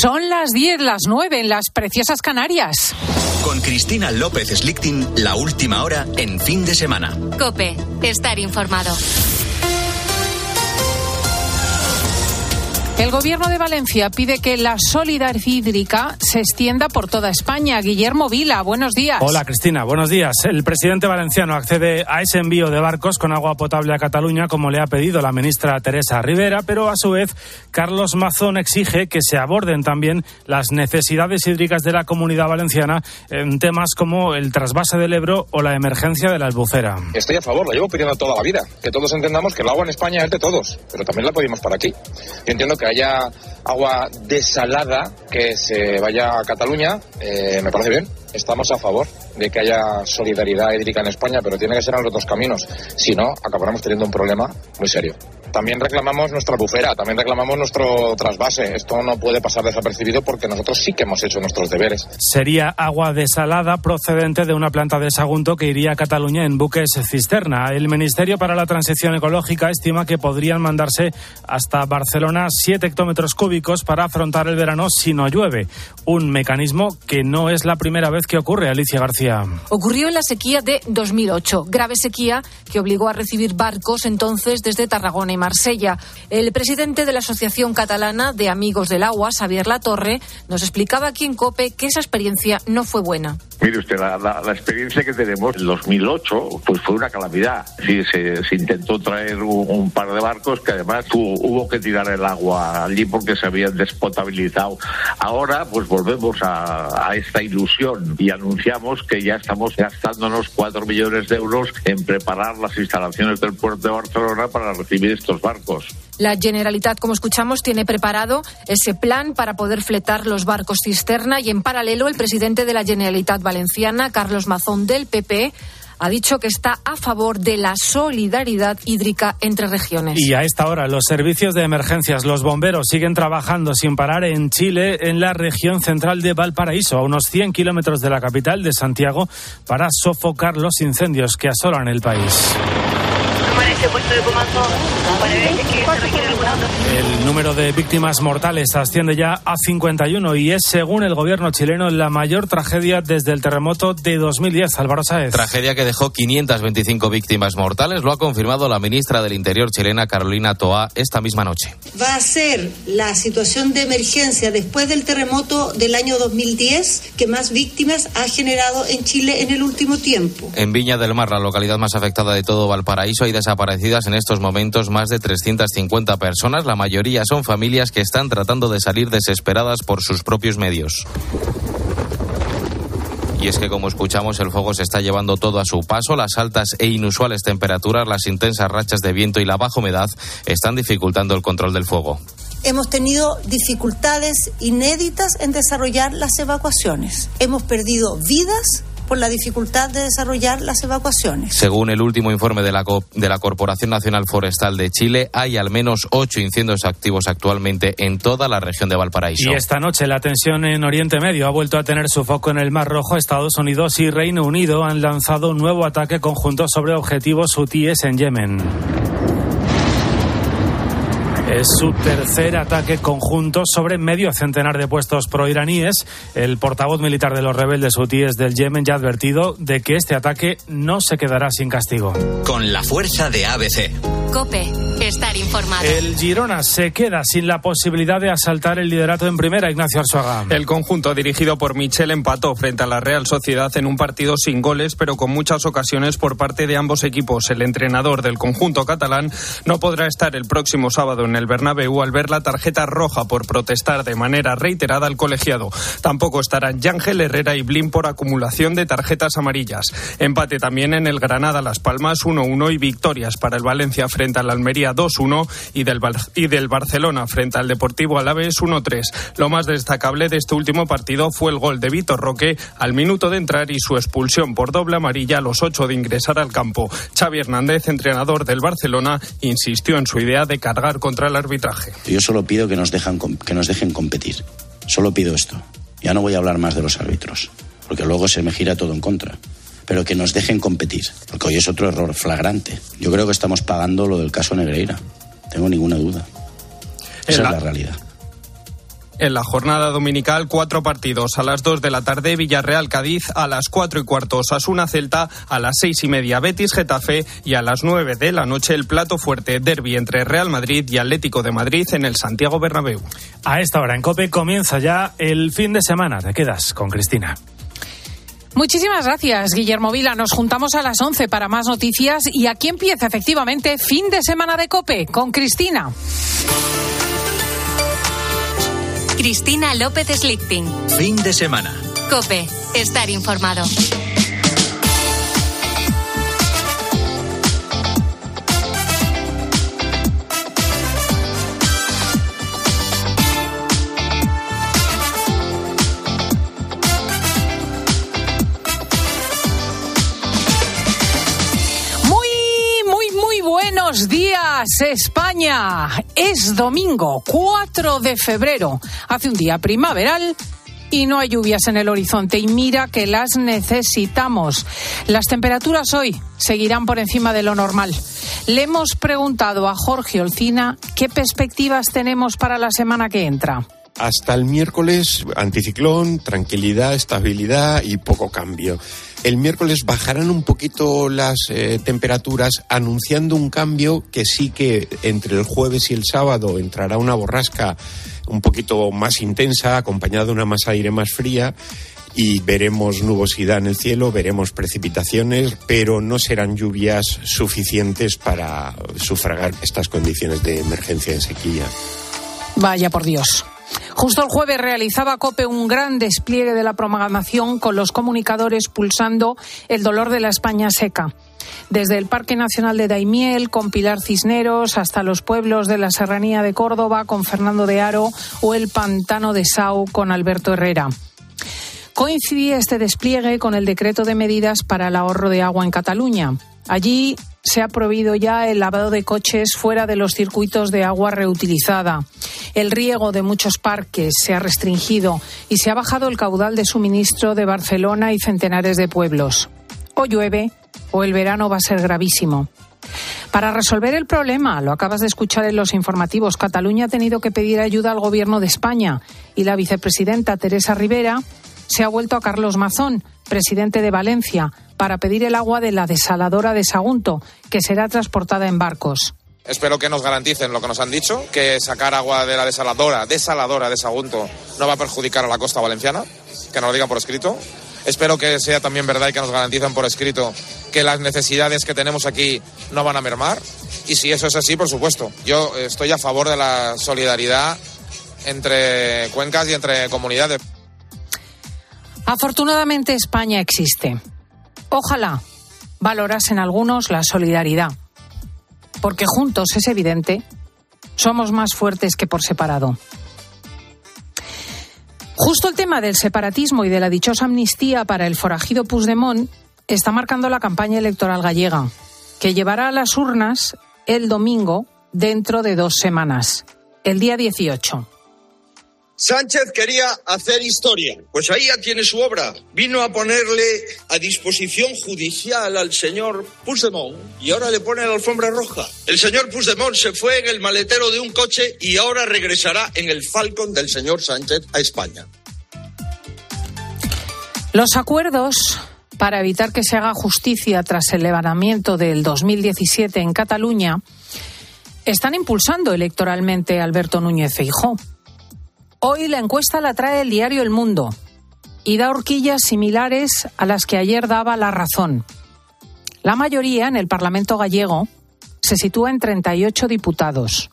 Son las 10, las 9 en las preciosas Canarias. Con Cristina López Slichting, la última hora en fin de semana. Cope, estar informado. El gobierno de Valencia pide que la solidaridad hídrica se extienda por toda España. Guillermo Vila, buenos días. Hola Cristina, buenos días. El presidente valenciano accede a ese envío de barcos con agua potable a Cataluña como le ha pedido la ministra Teresa Rivera, pero a su vez Carlos Mazón exige que se aborden también las necesidades hídricas de la comunidad valenciana en temas como el trasvase del Ebro o la emergencia de la albufera. Estoy a favor, lo llevo pidiendo toda la vida, que todos entendamos que el agua en España es de todos, pero también la pedimos para aquí. Yo entiendo que haya agua desalada que se vaya a Cataluña, eh, me parece bien. Estamos a favor de que haya solidaridad hídrica en España, pero tiene que ser en los dos caminos. Si no, acabaremos teniendo un problema muy serio. También reclamamos nuestra bufera, también reclamamos nuestro trasvase. Esto no puede pasar desapercibido porque nosotros sí que hemos hecho nuestros deberes. Sería agua desalada procedente de una planta de Sagunto que iría a Cataluña en buques cisterna. El Ministerio para la Transición Ecológica estima que podrían mandarse hasta Barcelona 7 hectómetros cúbicos para afrontar el verano si no llueve. Un mecanismo que no es la primera vez que ocurre, Alicia García. Ocurrió en la sequía de 2008, grave sequía que obligó a recibir barcos entonces desde Tarragona y Marsella. El presidente de la Asociación Catalana de Amigos del Agua, Xavier Latorre, nos explicaba aquí en COPE que esa experiencia no fue buena. Mire usted, la, la, la, experiencia que tenemos en 2008 pues fue una calamidad. Sí, se, se intentó traer un, un, par de barcos que además hubo, hubo, que tirar el agua allí porque se habían despotabilizado. Ahora pues volvemos a, a, esta ilusión y anunciamos que ya estamos gastándonos cuatro millones de euros en preparar las instalaciones del puerto de Barcelona para recibir estos barcos. La Generalitat, como escuchamos, tiene preparado ese plan para poder fletar los barcos cisterna y en paralelo el presidente de la Generalitat Valenciana, Carlos Mazón del PP, ha dicho que está a favor de la solidaridad hídrica entre regiones. Y a esta hora, los servicios de emergencias, los bomberos siguen trabajando sin parar en Chile, en la región central de Valparaíso, a unos 100 kilómetros de la capital de Santiago, para sofocar los incendios que asolan el país. El número de víctimas mortales asciende ya a 51 y es, según el gobierno chileno, la mayor tragedia desde el terremoto de 2010. Álvaro Sáez. Tragedia que dejó 525 víctimas mortales, lo ha confirmado la ministra del Interior chilena, Carolina Toa, esta misma noche. Va a ser la situación de emergencia después del terremoto del año 2010 que más víctimas ha generado en Chile en el último tiempo. En Viña del Mar, la localidad más afectada de todo Valparaíso, hay en estos momentos más de 350 personas. La mayoría son familias que están tratando de salir desesperadas por sus propios medios. Y es que, como escuchamos, el fuego se está llevando todo a su paso. Las altas e inusuales temperaturas, las intensas rachas de viento y la baja humedad están dificultando el control del fuego. Hemos tenido dificultades inéditas en desarrollar las evacuaciones. Hemos perdido vidas por la dificultad de desarrollar las evacuaciones. Según el último informe de la, de la Corporación Nacional Forestal de Chile, hay al menos ocho incendios activos actualmente en toda la región de Valparaíso. Y esta noche la tensión en Oriente Medio ha vuelto a tener su foco en el Mar Rojo. Estados Unidos y Reino Unido han lanzado un nuevo ataque conjunto sobre objetivos hutíes en Yemen. Es su tercer ataque conjunto sobre medio centenar de puestos proiraníes. El portavoz militar de los rebeldes hutíes del Yemen ya ha advertido de que este ataque no se quedará sin castigo. Con la fuerza de ABC. Cope, estar informado. El Girona se queda sin la posibilidad de asaltar el liderato en primera, Ignacio Arzuaga. El conjunto dirigido por Michel empató frente a la Real Sociedad en un partido sin goles, pero con muchas ocasiones por parte de ambos equipos. El entrenador del conjunto catalán no podrá estar el próximo sábado en el Bernabéu al ver la tarjeta roja por protestar de manera reiterada al colegiado. Tampoco estarán Yángel Herrera y Blin por acumulación de tarjetas amarillas. Empate también en el Granada Las Palmas 1-1 y victorias para el Valencia frente al Almería 2-1 y del, y del Barcelona frente al Deportivo Alaves 1-3. Lo más destacable de este último partido fue el gol de Vitor Roque al minuto de entrar y su expulsión por doble amarilla a los 8 de ingresar al campo. Xavi Hernández, entrenador del Barcelona, insistió en su idea de cargar contra el arbitraje. Yo solo pido que nos, dejan, que nos dejen competir. Solo pido esto. Ya no voy a hablar más de los árbitros, porque luego se me gira todo en contra pero que nos dejen competir, porque hoy es otro error flagrante. Yo creo que estamos pagando lo del caso Negreira, tengo ninguna duda. Esa es la realidad. En la jornada dominical, cuatro partidos a las dos de la tarde, Villarreal-Cádiz, a las cuatro y cuarto, Osasuna Celta, a las seis y media, Betis Getafe y a las nueve de la noche el plato fuerte, derby entre Real Madrid y Atlético de Madrid en el Santiago Bernabéu. A esta hora en COPE comienza ya el fin de semana. Te quedas con Cristina. Muchísimas gracias, Guillermo Vila. Nos juntamos a las 11 para más noticias y aquí empieza efectivamente fin de semana de Cope con Cristina. Cristina López Slichting. Fin de semana. Cope, estar informado. España. Es domingo 4 de febrero. Hace un día primaveral y no hay lluvias en el horizonte. Y mira que las necesitamos. Las temperaturas hoy seguirán por encima de lo normal. Le hemos preguntado a Jorge Olcina qué perspectivas tenemos para la semana que entra. Hasta el miércoles, anticiclón, tranquilidad, estabilidad y poco cambio. El miércoles bajarán un poquito las eh, temperaturas, anunciando un cambio que sí que entre el jueves y el sábado entrará una borrasca un poquito más intensa, acompañada de una masa aire más fría. Y veremos nubosidad en el cielo, veremos precipitaciones, pero no serán lluvias suficientes para sufragar estas condiciones de emergencia en sequía. Vaya por Dios. Justo el jueves realizaba COPE un gran despliegue de la programación con los comunicadores pulsando el dolor de la España seca. Desde el Parque Nacional de Daimiel, con Pilar Cisneros, hasta los pueblos de la Serranía de Córdoba, con Fernando de Aro, o el Pantano de Sau, con Alberto Herrera. Coincidía este despliegue con el decreto de medidas para el ahorro de agua en Cataluña. Allí se ha prohibido ya el lavado de coches fuera de los circuitos de agua reutilizada. El riego de muchos parques se ha restringido y se ha bajado el caudal de suministro de Barcelona y centenares de pueblos. O llueve o el verano va a ser gravísimo. Para resolver el problema, lo acabas de escuchar en los informativos, Cataluña ha tenido que pedir ayuda al Gobierno de España y la vicepresidenta Teresa Rivera se ha vuelto a Carlos Mazón, presidente de Valencia, para pedir el agua de la desaladora de Sagunto, que será transportada en barcos. Espero que nos garanticen lo que nos han dicho, que sacar agua de la desaladora, desaladora de Sagunto, no va a perjudicar a la costa valenciana, que nos lo digan por escrito. Espero que sea también verdad y que nos garanticen por escrito que las necesidades que tenemos aquí no van a mermar. Y si eso es así, por supuesto, yo estoy a favor de la solidaridad entre cuencas y entre comunidades. Afortunadamente España existe. Ojalá valorasen algunos la solidaridad, porque juntos es evidente, somos más fuertes que por separado. Justo el tema del separatismo y de la dichosa amnistía para el forajido Puigdemont está marcando la campaña electoral gallega, que llevará a las urnas el domingo dentro de dos semanas, el día 18. Sánchez quería hacer historia. Pues ahí ya tiene su obra. Vino a ponerle a disposición judicial al señor Puigdemont y ahora le pone la alfombra roja. El señor Puigdemont se fue en el maletero de un coche y ahora regresará en el Falcon del señor Sánchez a España. Los acuerdos para evitar que se haga justicia tras el levantamiento del 2017 en Cataluña están impulsando electoralmente a Alberto Núñez Feijóo. Hoy la encuesta la trae el diario El Mundo y da horquillas similares a las que ayer daba La Razón. La mayoría en el Parlamento gallego se sitúa en 38 diputados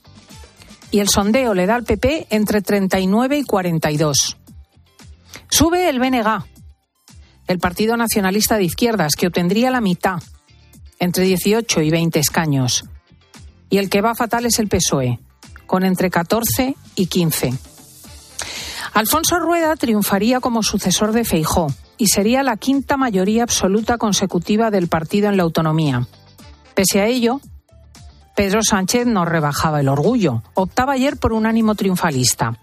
y el sondeo le da al PP entre 39 y 42. Sube el BNG, el Partido Nacionalista de Izquierdas, que obtendría la mitad, entre 18 y 20 escaños. Y el que va fatal es el PSOE, con entre 14 y 15. Alfonso Rueda triunfaría como sucesor de Feijó y sería la quinta mayoría absoluta consecutiva del partido en la autonomía. Pese a ello, Pedro Sánchez no rebajaba el orgullo. Optaba ayer por un ánimo triunfalista.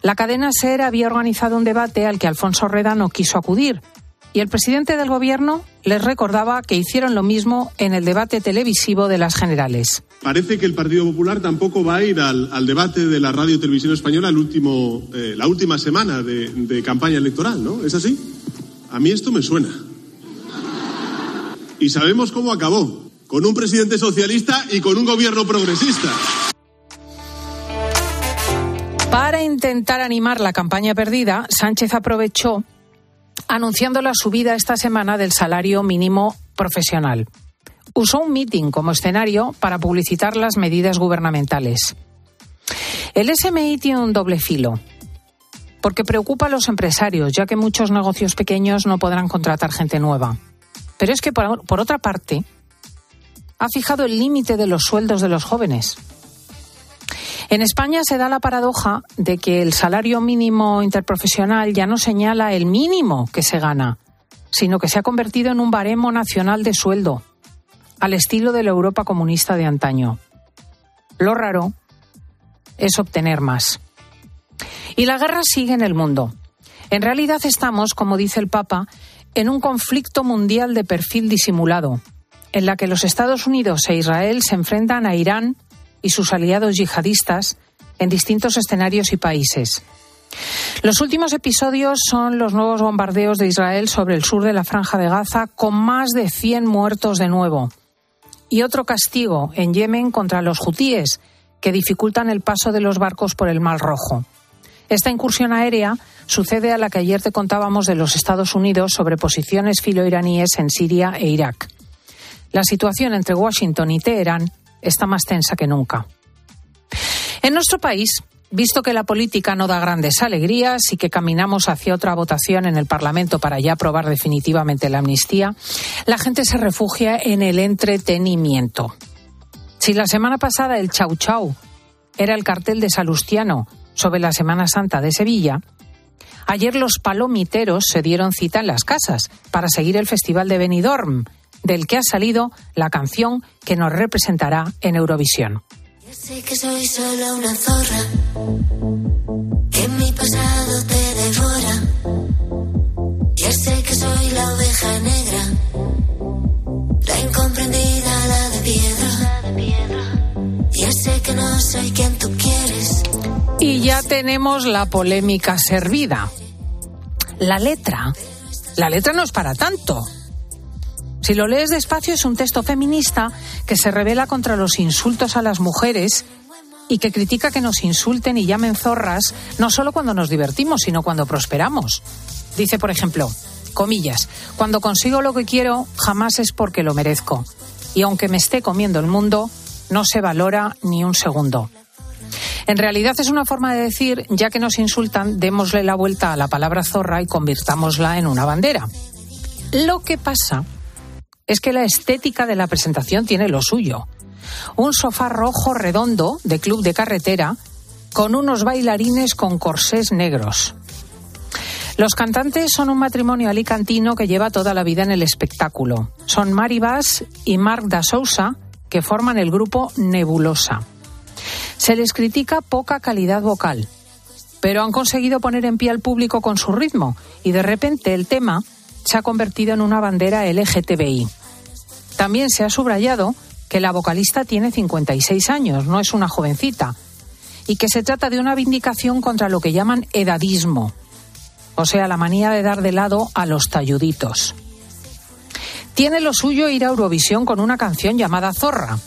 La cadena SER había organizado un debate al que Alfonso Rueda no quiso acudir, Y el presidente del Gobierno les recordaba que hicieron lo mismo en el debate televisivo de las generales. Parece que el Partido Popular tampoco va a ir al, debate de la radio y televisión española el último, eh, la última semana de, de campaña electoral, ¿no? ¿Es así? A mí esto me suena. Y sabemos cómo acabó, con un presidente socialista y con un gobierno progresista. Para intentar animar la campaña perdida, Sánchez aprovechó anunciando la subida esta semana del salario mínimo profesional. Usó un meeting como escenario para publicitar las medidas gubernamentales. El SMI tiene un doble filo, porque preocupa a los empresarios, ya que muchos negocios pequeños no podrán contratar gente nueva. Pero es que, por, por otra parte, ha fijado el límite de los sueldos de los jóvenes. En España se da la paradoja de que el salario mínimo interprofesional ya no señala el mínimo que se gana, sino que se ha convertido en un baremo nacional de sueldo, al estilo de la Europa comunista de antaño. Lo raro es obtener más. Y la guerra sigue en el mundo. En realidad estamos, como dice el Papa, en un conflicto mundial de perfil disimulado, en la que los Estados Unidos e Israel se enfrentan a Irán, y sus aliados yihadistas en distintos escenarios y países. Los últimos episodios son los nuevos bombardeos de Israel sobre el sur de la franja de Gaza, con más de 100 muertos de nuevo. Y otro castigo en Yemen contra los hutíes, que dificultan el paso de los barcos por el Mar Rojo. Esta incursión aérea sucede a la que ayer te contábamos de los Estados Unidos sobre posiciones filoiraníes en Siria e Irak. La situación entre Washington y Teherán está más tensa que nunca. En nuestro país, visto que la política no da grandes alegrías y que caminamos hacia otra votación en el Parlamento para ya aprobar definitivamente la amnistía, la gente se refugia en el entretenimiento. Si la semana pasada el Chau Chau era el cartel de Salustiano sobre la Semana Santa de Sevilla, ayer los palomiteros se dieron cita en las casas para seguir el Festival de Benidorm, del que ha salido la canción que nos representará en Eurovisión. Ya sé que soy solo una zorra, que mi pasado te devora. Ya sé que soy la oveja negra, la incomprendida, la de piedra. Ya sé que no soy quien tú quieres. Y ya tenemos la polémica servida. La letra, la letra no es para tanto. Si lo lees despacio es un texto feminista que se revela contra los insultos a las mujeres y que critica que nos insulten y llamen zorras no solo cuando nos divertimos, sino cuando prosperamos. Dice, por ejemplo, comillas, cuando consigo lo que quiero, jamás es porque lo merezco. Y aunque me esté comiendo el mundo, no se valora ni un segundo. En realidad es una forma de decir, ya que nos insultan, démosle la vuelta a la palabra zorra y convirtámosla en una bandera. Lo que pasa es que la estética de la presentación tiene lo suyo. Un sofá rojo redondo de club de carretera con unos bailarines con corsés negros. Los cantantes son un matrimonio alicantino que lleva toda la vida en el espectáculo. Son Mari Bass y Marc da Sousa, que forman el grupo Nebulosa. Se les critica poca calidad vocal, pero han conseguido poner en pie al público con su ritmo y de repente el tema se ha convertido en una bandera LGTBI. También se ha subrayado que la vocalista tiene 56 años, no es una jovencita, y que se trata de una vindicación contra lo que llaman edadismo, o sea, la manía de dar de lado a los talluditos. Tiene lo suyo ir a Eurovisión con una canción llamada Zorra.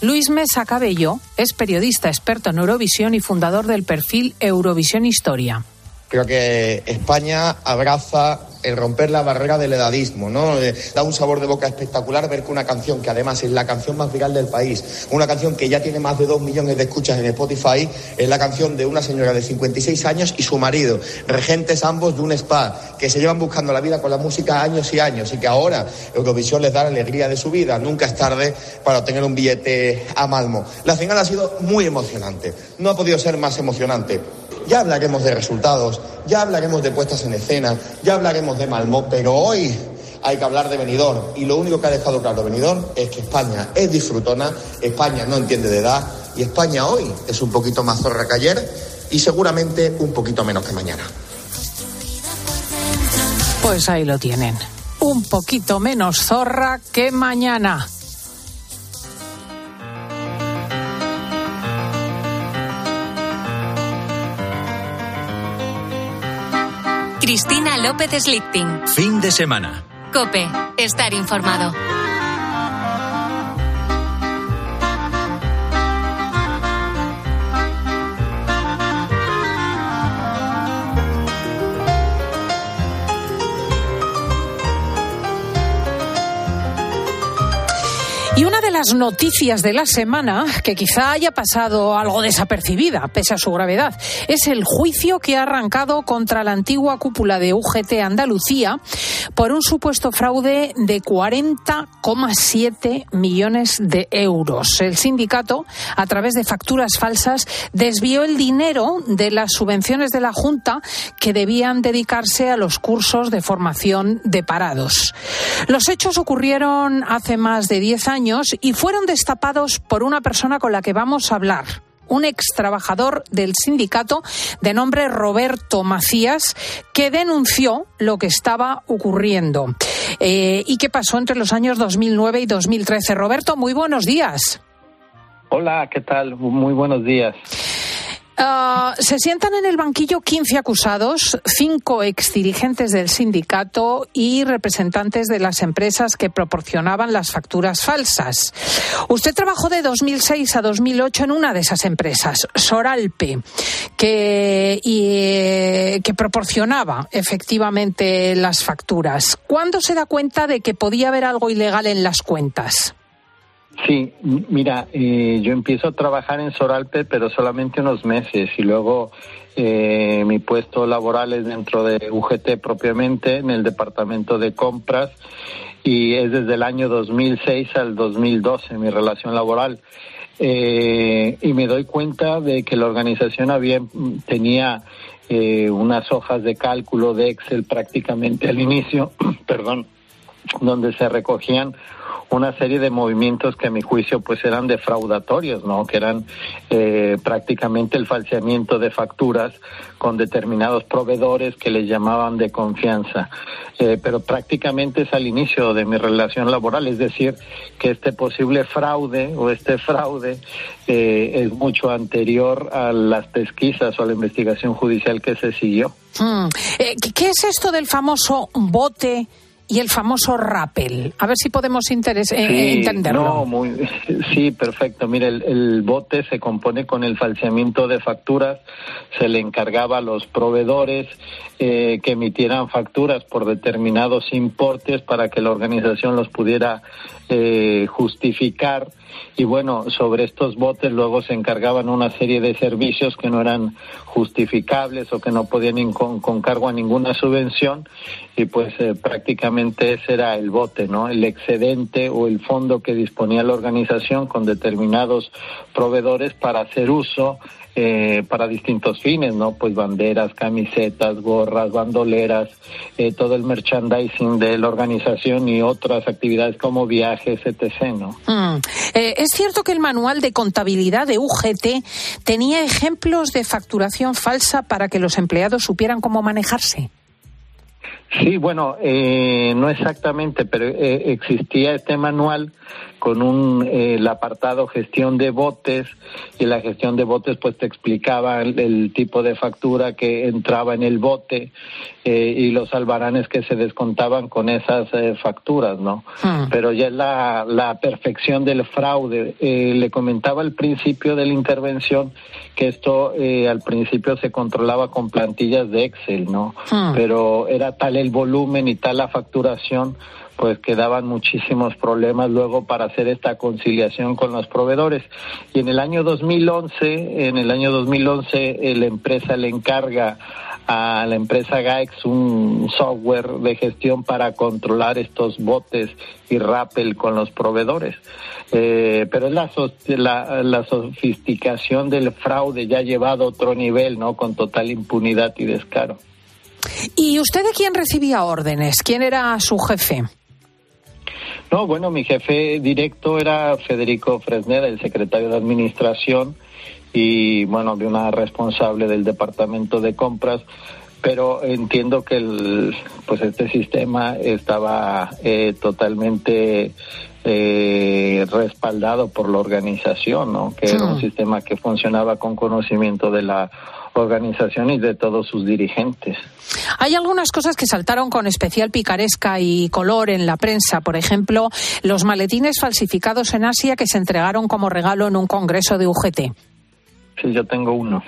Luis Mesa Cabello es periodista experto en Eurovisión y fundador del perfil Eurovisión Historia. Creo que España abraza el romper la barrera del edadismo, ¿no? Eh, da un sabor de boca espectacular ver que una canción que además es la canción más viral del país, una canción que ya tiene más de dos millones de escuchas en Spotify, es la canción de una señora de 56 años y su marido, regentes ambos de un spa, que se llevan buscando la vida con la música años y años y que ahora Eurovisión les da la alegría de su vida. Nunca es tarde para obtener un billete a Malmo. La final ha sido muy emocionante, no ha podido ser más emocionante. Ya hablaremos de resultados, ya hablaremos de puestas en escena, ya hablaremos de Malmö, pero hoy hay que hablar de Benidorm. Y lo único que ha dejado claro Benidorm es que España es disfrutona, España no entiende de edad y España hoy es un poquito más zorra que ayer y seguramente un poquito menos que mañana. Pues ahí lo tienen. Un poquito menos zorra que mañana. Cristina López Slichting. Fin de semana. Cope, estar informado. Las noticias de la semana, que quizá haya pasado algo desapercibida, pese a su gravedad, es el juicio que ha arrancado contra la antigua cúpula de UGT Andalucía por un supuesto fraude de 40,7 millones de euros. El sindicato, a través de facturas falsas, desvió el dinero de las subvenciones de la Junta que debían dedicarse a los cursos de formación de parados. Los hechos ocurrieron hace más de 10 años y fueron destapados por una persona con la que vamos a hablar un ex trabajador del sindicato de nombre Roberto Macías, que denunció lo que estaba ocurriendo eh, y que pasó entre los años 2009 y 2013. Roberto, muy buenos días. Hola, ¿qué tal? Muy buenos días. Uh, se sientan en el banquillo 15 acusados, cinco exdirigentes del sindicato y representantes de las empresas que proporcionaban las facturas falsas. Usted trabajó de 2006 a 2008 en una de esas empresas, Soralpe, que, y, que proporcionaba efectivamente las facturas. ¿Cuándo se da cuenta de que podía haber algo ilegal en las cuentas? Sí, mira, eh, yo empiezo a trabajar en Soralpe, pero solamente unos meses y luego eh, mi puesto laboral es dentro de UGT propiamente, en el departamento de compras y es desde el año 2006 al 2012 mi relación laboral. Eh, y me doy cuenta de que la organización había tenía eh, unas hojas de cálculo de Excel prácticamente al inicio, perdón, donde se recogían una serie de movimientos que a mi juicio pues eran defraudatorios, ¿no? Que eran eh, prácticamente el falseamiento de facturas con determinados proveedores que les llamaban de confianza. Eh, pero prácticamente es al inicio de mi relación laboral, es decir, que este posible fraude o este fraude eh, es mucho anterior a las pesquisas o a la investigación judicial que se siguió. Mm. ¿Qué es esto del famoso bote? Y el famoso rappel. A ver si podemos interés, eh, entenderlo. No, muy, sí, perfecto. Mire, el, bote se compone con el falseamiento de facturas. Se le encargaba a los proveedores eh, que emitieran facturas por determinados importes para que la organización los pudiera eh, justificar y bueno, sobre estos botes luego se encargaban una serie de servicios que no eran justificables o que no podían ir con, cargo a ninguna subvención y pues eh, prácticamente ese era el bote, ¿no? El excedente o el fondo que disponía la organización con determinados proveedores para hacer uso eh, para distintos fines, ¿no? Pues banderas, camisetas, gorras, bandoleras, eh, todo el merchandising de la organización y otras actividades como viajes, etc., ¿no? Mm. Eh, es cierto que el manual de contabilidad de UGT tenía ejemplos de facturación falsa para que los empleados supieran cómo manejarse. Sí, bueno, no exactamente, pero existía este manual con un eh, el apartado gestión de botes y la gestión de botes pues te explicaba el, tipo de factura que entraba en el bote eh, y los albaranes que se descontaban con esas eh, facturas, ¿no? Hmm. Pero ya es la, la perfección del fraude. le comentaba al principio de la intervención que esto al principio se controlaba con plantillas de Excel, ¿no? Hmm. Pero era tal el volumen y tal la facturación pues quedaban muchísimos problemas luego para hacer esta conciliación con los proveedores. Y en el año 2011, en el año 2011, la empresa le encarga a la empresa GAEX un software de gestión para controlar estos botes y rappel con los proveedores. Eh, pero es la, la, la, sofisticación del fraude ya llevado a otro nivel, ¿no? Con total impunidad y descaro. ¿Y usted de quién recibía órdenes? ¿Quién era su jefe? No, bueno, mi jefe directo era Federico Fresneda, el secretario de Administración y, bueno, de una responsable del Departamento de Compras. pero entiendo que el, pues este sistema estaba eh, totalmente eh, respaldado por la organización, ¿no? Que era un sistema que funcionaba con conocimiento de la organización y de todos sus dirigentes. Hay algunas cosas que saltaron con especial picaresca y color en la prensa. Por ejemplo, los maletines falsificados en Asia que se entregaron como regalo en un congreso de UGT. Sí, yo tengo uno.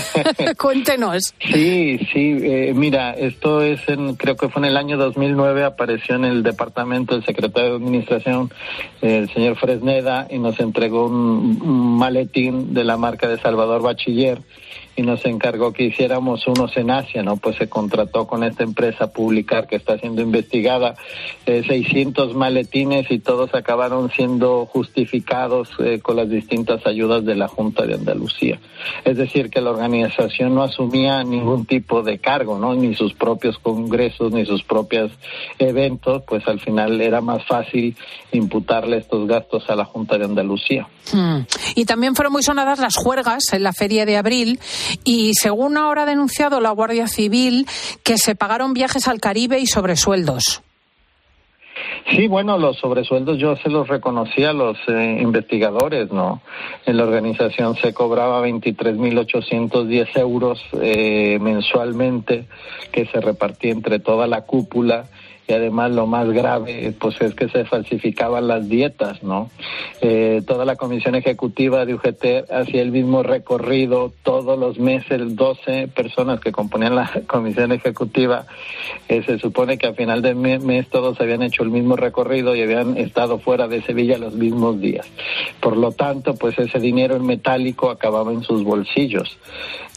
Cuéntenos. Sí, sí, eh, mira, esto es, en, creo que fue en el año 2009, apareció en el departamento el secretario de Administración, el señor Fresneda, y nos entregó un, un maletín de la marca de Salvador Bachiller y nos encargó que hiciéramos unos en Asia, ¿no? Pues se contrató con esta empresa publicar que está siendo investigada eh, 600 maletines y todos acabaron siendo justificados eh, con las distintas ayudas de la Junta de Andalucía. Es decir, que la organización no asumía ningún tipo de cargo, ¿no? Ni sus propios congresos, ni sus propios eventos, pues al final era más fácil imputarle estos gastos a la Junta de Andalucía. Hmm. Y también fueron muy sonadas las juergas en la feria de abril y según ahora ha denunciado la Guardia Civil que se pagaron viajes al Caribe y sobresueldos. Sí, bueno, los sobresueldos yo se los reconocía a los eh, investigadores, ¿no? En la organización se cobraba 23.810 euros eh, mensualmente que se repartía entre toda la cúpula y además lo más grave pues es que se falsificaban las dietas, ¿no? Eh, toda la comisión ejecutiva de UGT hacía el mismo recorrido todos los meses, 12 personas que componían la comisión ejecutiva, eh, se supone que a final de mes, todos habían hecho el mismo recorrido y habían estado fuera de Sevilla los mismos días. Por lo tanto, pues ese dinero en metálico acababa en sus bolsillos.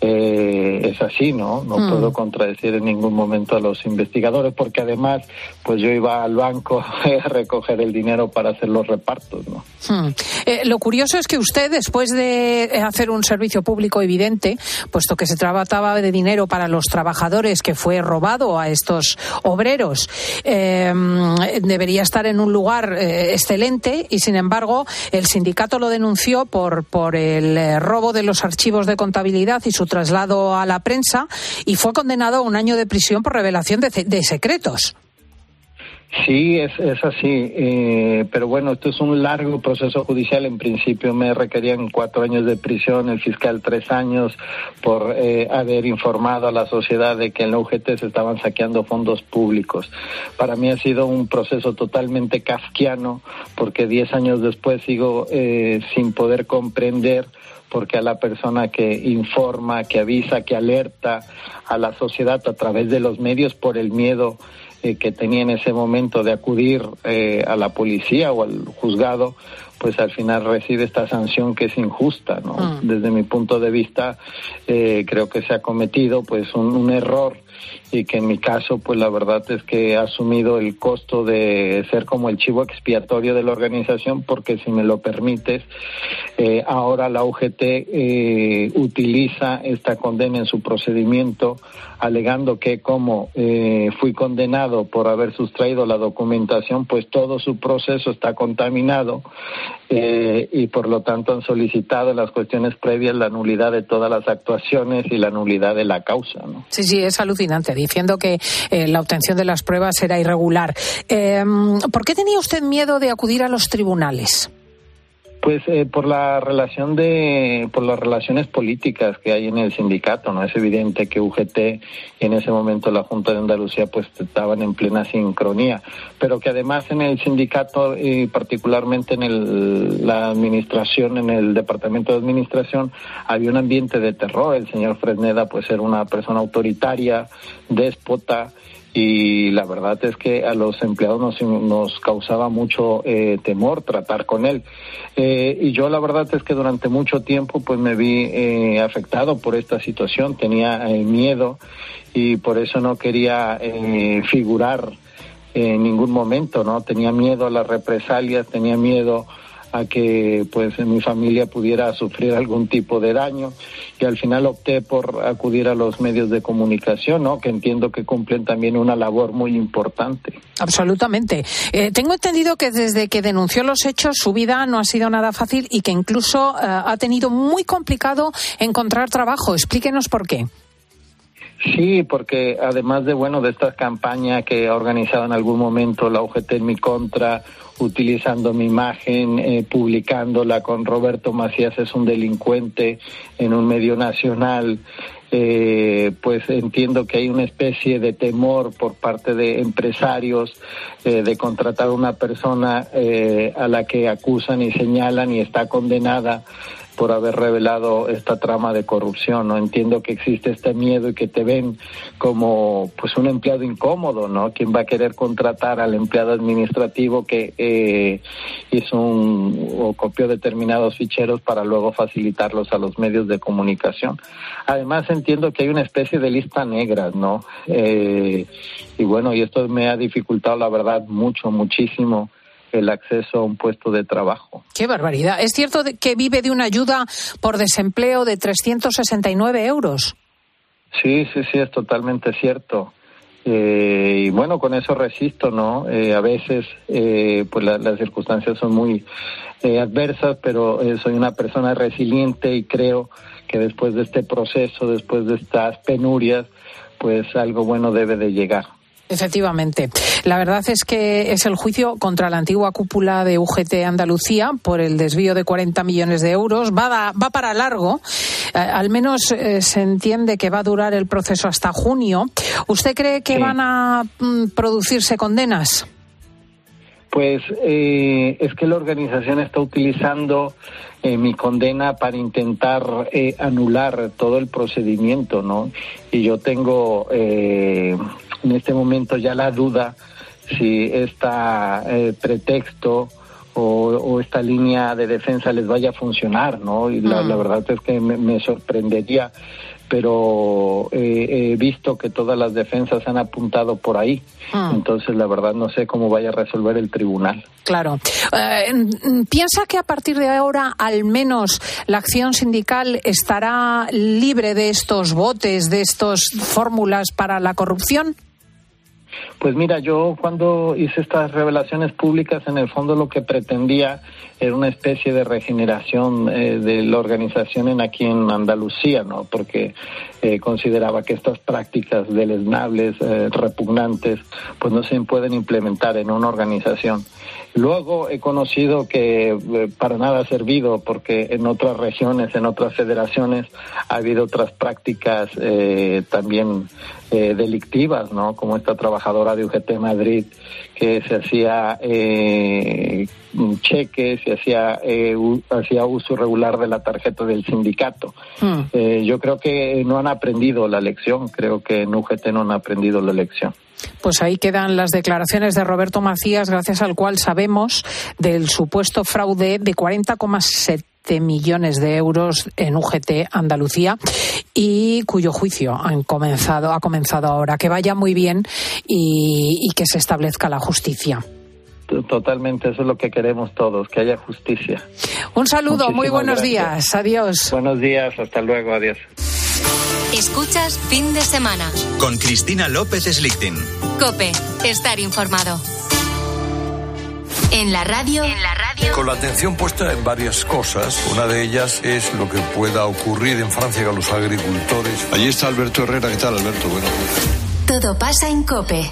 Eh, es así, ¿no? No Mm. puedo contradecir en ningún momento a los investigadores, porque además, pues yo iba al banco a recoger el dinero para hacer los repartos, ¿no? Hmm. Eh, lo curioso es que usted, después de hacer un servicio público evidente, puesto que se trataba de dinero para los trabajadores que fue robado a estos obreros, eh, debería estar en un lugar eh, excelente y, sin embargo, el sindicato lo denunció por, por el eh, robo de los archivos de contabilidad y su traslado a la prensa y fue condenado a un año de prisión por revelación de, secretos. Sí, es, es así, eh, pero bueno, esto es un largo proceso judicial. En principio me requerían cuatro años de prisión, el fiscal tres años por eh, haber informado a la sociedad de que en la UGT se estaban saqueando fondos públicos. Para mí ha sido un proceso totalmente kafkiano porque diez años después sigo eh, sin poder comprender porque a la persona que informa, que avisa, que alerta a la sociedad a través de los medios por el miedo eh, que tenía en ese momento de acudir eh, a la policía o al juzgado, pues al final recibe esta sanción que es injusta, ¿no? Desde mi punto de vista, eh, creo que se ha cometido pues un, un error y que en mi caso, pues la verdad es que he asumido el costo de ser como el chivo expiatorio de la organización, porque si me lo permites, eh, ahora la UGT eh, utiliza esta condena en su procedimiento, alegando que como eh, fui condenado por haber sustraído la documentación, pues todo su proceso está contaminado eh, y por lo tanto han solicitado en las cuestiones previas la nulidad de todas las actuaciones y la nulidad de la causa, ¿no? Sí, sí, es alucinante, diciendo que eh, la obtención de las pruebas era irregular. Eh, ¿Por qué tenía usted miedo de acudir a los tribunales? Pues eh, por la relación de, por las relaciones políticas que hay en el sindicato, ¿no? Es evidente que UGT y en ese momento la Junta de Andalucía pues estaban en plena sincronía, pero que además en el sindicato y particularmente en el, la administración, en el departamento de administración, había un ambiente de terror. El señor Fresneda pues era una persona autoritaria, déspota, y la verdad es que a los empleados nos, nos causaba mucho eh, temor tratar con él. Eh, y yo la verdad es que durante mucho tiempo pues me vi eh, afectado por esta situación, tenía eh, miedo y por eso no quería eh, figurar en ningún momento, ¿no? Tenía miedo a las represalias, tenía miedo a que pues mi familia pudiera sufrir algún tipo de daño y al final opté por acudir a los medios de comunicación, ¿no? Que entiendo que cumplen también una labor muy importante. Absolutamente. Eh, tengo entendido que desde que denunció los hechos su vida no ha sido nada fácil y que incluso eh, ha tenido muy complicado encontrar trabajo. Explíquenos por qué. Sí, porque además de bueno de esta campaña que ha organizado en algún momento la UGT en mi contra, utilizando mi imagen, eh, publicándola con Roberto Macías es un delincuente en un medio nacional, eh, pues entiendo que hay una especie de temor por parte de empresarios eh, de contratar a una persona eh, a la que acusan y señalan y está condenada por haber revelado esta trama de corrupción. No entiendo que existe este miedo y que te ven como pues un empleado incómodo, ¿no? ¿Quién va a querer contratar al empleado administrativo que eh, hizo un o copió determinados ficheros para luego facilitarlos a los medios de comunicación? Además entiendo que hay una especie de lista negra, ¿no? Eh, y bueno, y esto me ha dificultado la verdad mucho, muchísimo el acceso a un puesto de trabajo. Qué barbaridad. ¿Es cierto que vive de una ayuda por desempleo de 369 euros? Sí, sí, sí, es totalmente cierto. Eh, y bueno, con eso resisto, ¿no? Eh, a veces, eh, pues las circunstancias son muy adversas, pero soy una persona resiliente y creo que después de este proceso, después de estas penurias, pues algo bueno debe de llegar. Efectivamente. La verdad es que es el juicio contra la antigua cúpula de UGT Andalucía por el desvío de 40 millones de euros. Va, va para largo. Eh, al menos eh, se entiende que va a durar el proceso hasta junio. ¿Usted cree que van a mm, producirse condenas? Pues eh, es que la organización está utilizando mi condena para intentar anular todo el procedimiento, ¿no? Y yo tengo en este momento ya la duda si este pretexto o, esta línea de defensa les vaya a funcionar, ¿no? Y la, mm. verdad es que me, sorprendería, pero he visto que todas las defensas han apuntado por ahí. Mm. Entonces, la verdad, no sé cómo vaya a resolver el tribunal. Claro. Eh, ¿Piensa que a partir de ahora, al menos, la acción sindical estará libre de estos botes, de estas fórmulas para la corrupción? Pues mira, yo cuando hice estas revelaciones públicas, en el fondo lo que pretendía era una especie de regeneración eh, de la organización en aquí en Andalucía, ¿no? Porque eh, consideraba que estas prácticas deleznables, eh, repugnantes, pues no se pueden implementar en una organización. Luego he conocido que para nada ha servido porque en otras regiones, en otras federaciones, ha habido otras prácticas también delictivas, ¿no? Como esta trabajadora de UGT Madrid que se hacía eh, cheques, se hacía, eh, hacía uso regular de la tarjeta del sindicato. Hmm. Eh, yo creo que no han aprendido la lección, creo que en UGT no han aprendido la lección. Pues ahí quedan las declaraciones de Roberto Macías, gracias al cual sabemos del supuesto fraude de 40,7 millones de euros en UGT Andalucía y cuyo juicio han comenzado, ha comenzado ahora. Que vaya muy bien y, que se establezca la justicia. Totalmente, eso es lo que queremos todos, que haya justicia. Un saludo, muy buenos días, adiós. Buenos días, hasta luego, adiós. Escuchas fin de semana. Con Cristina López Slichting. Cope, estar informado. En la radio. En la radio. Con la atención puesta en varias cosas. Una de ellas es lo que pueda ocurrir en Francia con los agricultores. Allí está Alberto Herrera. ¿Qué tal, Alberto? Bueno, Todo pasa en Cope.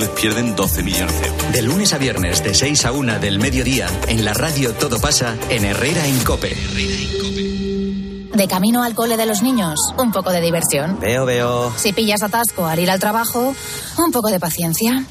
pierden 12 millones de euros. De lunes a viernes, de 6 a 1 del mediodía, en la radio Todo pasa en Herrera en Cope. De camino al cole de los niños, un poco de diversión. Veo, veo. Si pillas atasco al ir al trabajo, un poco de paciencia.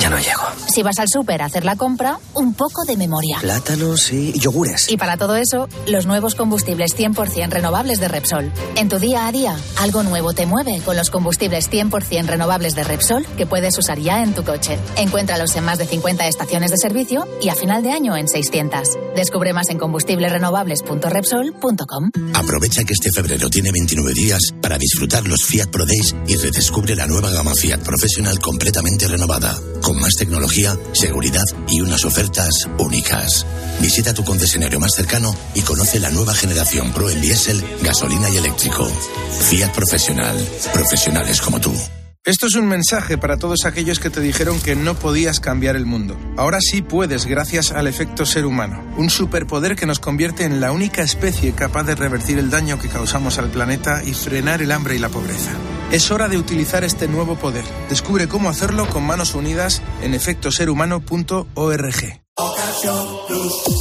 Ya no llego. Si vas al súper a hacer la compra, un poco de memoria. Plátanos y yogures. Y para todo eso, los nuevos combustibles 100% renovables de Repsol. En tu día a día, algo nuevo te mueve con los combustibles 100% renovables de Repsol que puedes usar ya en tu coche. Encuéntralos en más de 50 estaciones de servicio y a final de año en 600. Descubre más en combustiblesrenovables.repsol.com. Aprovecha que este febrero tiene 29 días para disfrutar los Fiat Pro Days y redescubre la nueva gama Fiat Professional completamente renovada, con más tecnología, seguridad y unas ofertas únicas. Visita tu concesionario más cercano y conoce la nueva generación Pro en diésel, gasolina y eléctrico. Fiat Professional. Profesionales como tú. Esto es un mensaje para todos aquellos que te dijeron que no podías cambiar el mundo. Ahora sí puedes gracias al efecto ser humano, un superpoder que nos convierte en la única especie capaz de revertir el daño que causamos al planeta y frenar el hambre y la pobreza. Es hora de utilizar este nuevo poder. Descubre cómo hacerlo con manos unidas en efectoserhumano.org.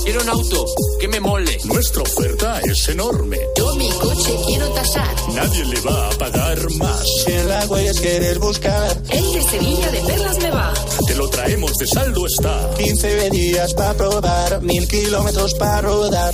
Quiero un auto que me mole. Nuestra oferta es enorme. Yo mi coche quiero tasar. Nadie le va a pagar más. Si en la huellas quieres buscar, El de Sevilla de Perlas me va. Te lo traemos de saldo está. 15 días para probar, mil kilómetros para rodar.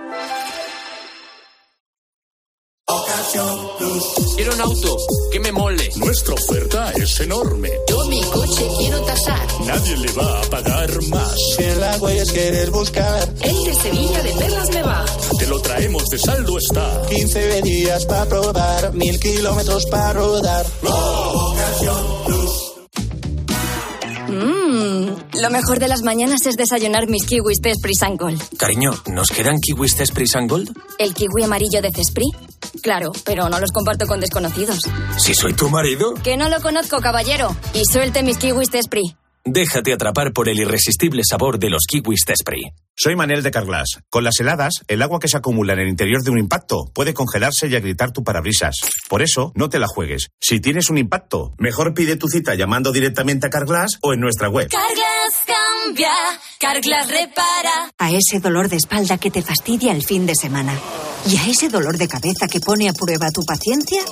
Quiero un auto que me mole. Nuestra oferta es enorme. Yo mi coche quiero tasar. Nadie le va a pagar más. Si en la huellas quieres buscar, El de Sevilla de Perlas me va. Te lo traemos de saldo está. 15 días para probar, mil kilómetros para rodar. Mmm, lo mejor de las mañanas es desayunar mis kiwis de Gold. Cariño, ¿nos quedan kiwis Cespri Gold? ¿El kiwi amarillo de Cespri? Claro, pero no los comparto con desconocidos. Si soy tu marido. Que no lo conozco, caballero. Y suelte mis kiwis de. Déjate atrapar por el irresistible sabor de los kiwis Cespri. Soy Manel de Carglass. Con las heladas, el agua que se acumula en el interior de un impacto puede congelarse y agrietar tu parabrisas. Por eso, no te la juegues. Si tienes un impacto, mejor pide tu cita llamando directamente a Carglass o en nuestra web. Carglass cambia, Carglass repara. A ese dolor de espalda que te fastidia el fin de semana. Y a ese dolor de cabeza que pone a prueba tu paciencia,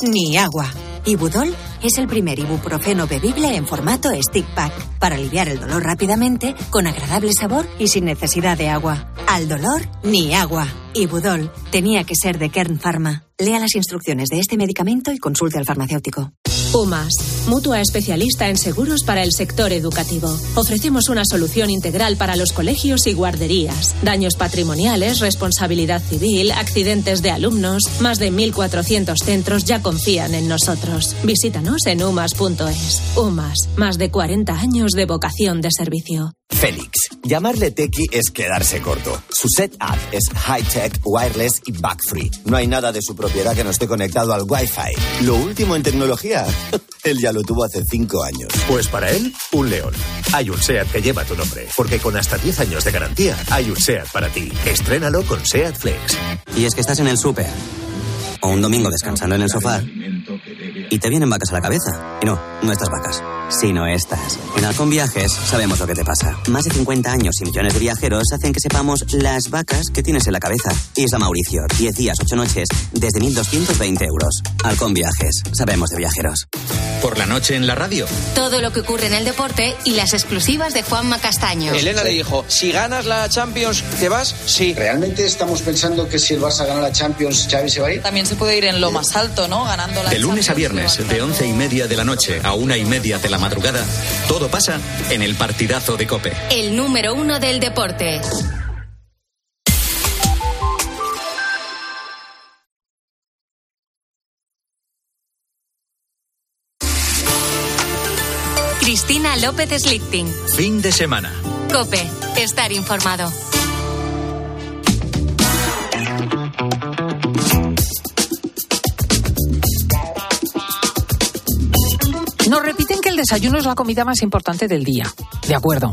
ni agua. Ibudol es el primer ibuprofeno bebible en formato stick pack para aliviar el dolor rápidamente, con agradable sabor y sin necesidad de agua. Al dolor, ni agua. Ibudol tenía que ser de Kern Pharma. Lea las instrucciones de este medicamento y consulte al farmacéutico. UMAS, mutua especialista en seguros para el sector educativo. Ofrecemos una solución integral para los colegios y guarderías. Daños patrimoniales, responsabilidad civil, accidentes de alumnos. Más de 1.400 centros ya confían en nosotros. Visítanos en umas.es. UMAS, más de 40 años de vocación de servicio. Félix. Llamarle tequi es quedarse corto. Su setup es high-tech, wireless y bug-free. No hay nada de su propiedad que no esté conectado al Wi-Fi. Lo último en tecnología, él ya lo tuvo hace cinco años. Pues para él, un león. Hay un SEAT que lleva tu nombre, porque con hasta 10 años de garantía, hay un SEAT para ti. Estrénalo con SEAT Flex. Y es que estás en el súper. O un domingo descansando en el sofá. Y te vienen vacas a la cabeza. Y no, no estas vacas, sino estas. En Halcón Viajes sabemos lo que te pasa. Más de 50 años y millones de viajeros hacen que sepamos las vacas que tienes en la cabeza. Isla Mauricio, 10 días, 8 noches, desde 1.220 euros. Halcón Viajes, sabemos de viajeros. Por la noche en la radio. Todo lo que ocurre en el deporte y las exclusivas de Juanma Castaño. Elena le dijo, si ganas la Champions, ¿te vas? Sí. ¿Realmente estamos pensando que si el Barça gana la Champions, Xavi se va a ir? También se puede ir en lo más alto, ¿no? Ganando la De lunes a Champions. Viernes, de once y media de la noche a una y media de la madrugada, todo pasa en el partidazo de Cope. El número uno del deporte. Cristina López Slichting. Fin de semana. Cope. Estar informado. Desayuno es la comida más importante del día. De acuerdo.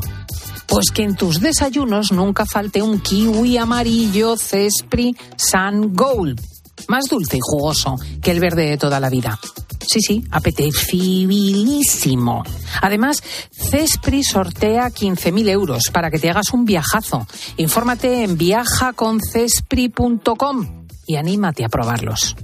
Pues que en tus desayunos nunca falte un kiwi amarillo Cespri Sun Gold. Más dulce y jugoso que el verde de toda la vida. Sí, sí, apetecibilísimo. Además, Cespri sortea 15.000 euros para que te hagas un viajazo. Infórmate en viajaconcespri.com y anímate a probarlos.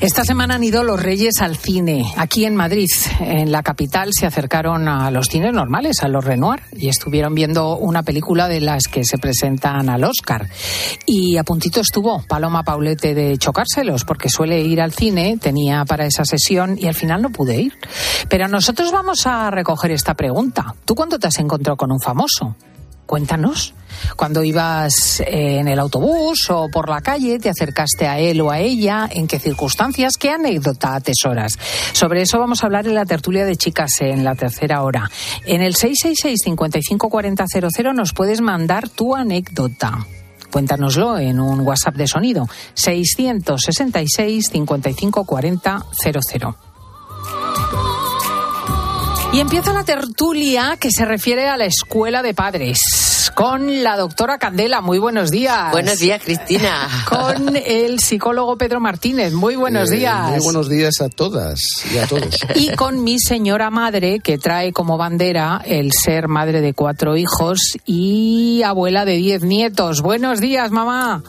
Esta semana han ido los reyes al cine. Aquí en Madrid, en la capital, se acercaron a los cines normales, a los Renoir, y estuvieron viendo una película de las que se presentan al Oscar. Y a puntito estuvo Paloma Paulete de chocárselos, porque suele ir al cine, tenía para esa sesión y al final no pude ir. Pero nosotros vamos a recoger esta pregunta. ¿Tú cuándo te has encontrado con un famoso? Cuéntanos. Cuando ibas eh, en el autobús o por la calle, te acercaste a él o a ella, en qué circunstancias, qué anécdota atesoras. Sobre eso vamos a hablar en la tertulia de chicas en la tercera hora. En el 666-554000 nos puedes mandar tu anécdota. Cuéntanoslo en un WhatsApp de sonido 666 554000. Y empieza la tertulia que se refiere a la escuela de padres con la doctora Candela. Muy buenos días. Buenos días, Cristina. Con el psicólogo Pedro Martínez. Muy buenos Eh, días. Muy buenos días a todas y a todos. Y con mi señora madre, que trae como bandera el ser madre de cuatro hijos y abuela de diez nietos. Buenos días, mamá.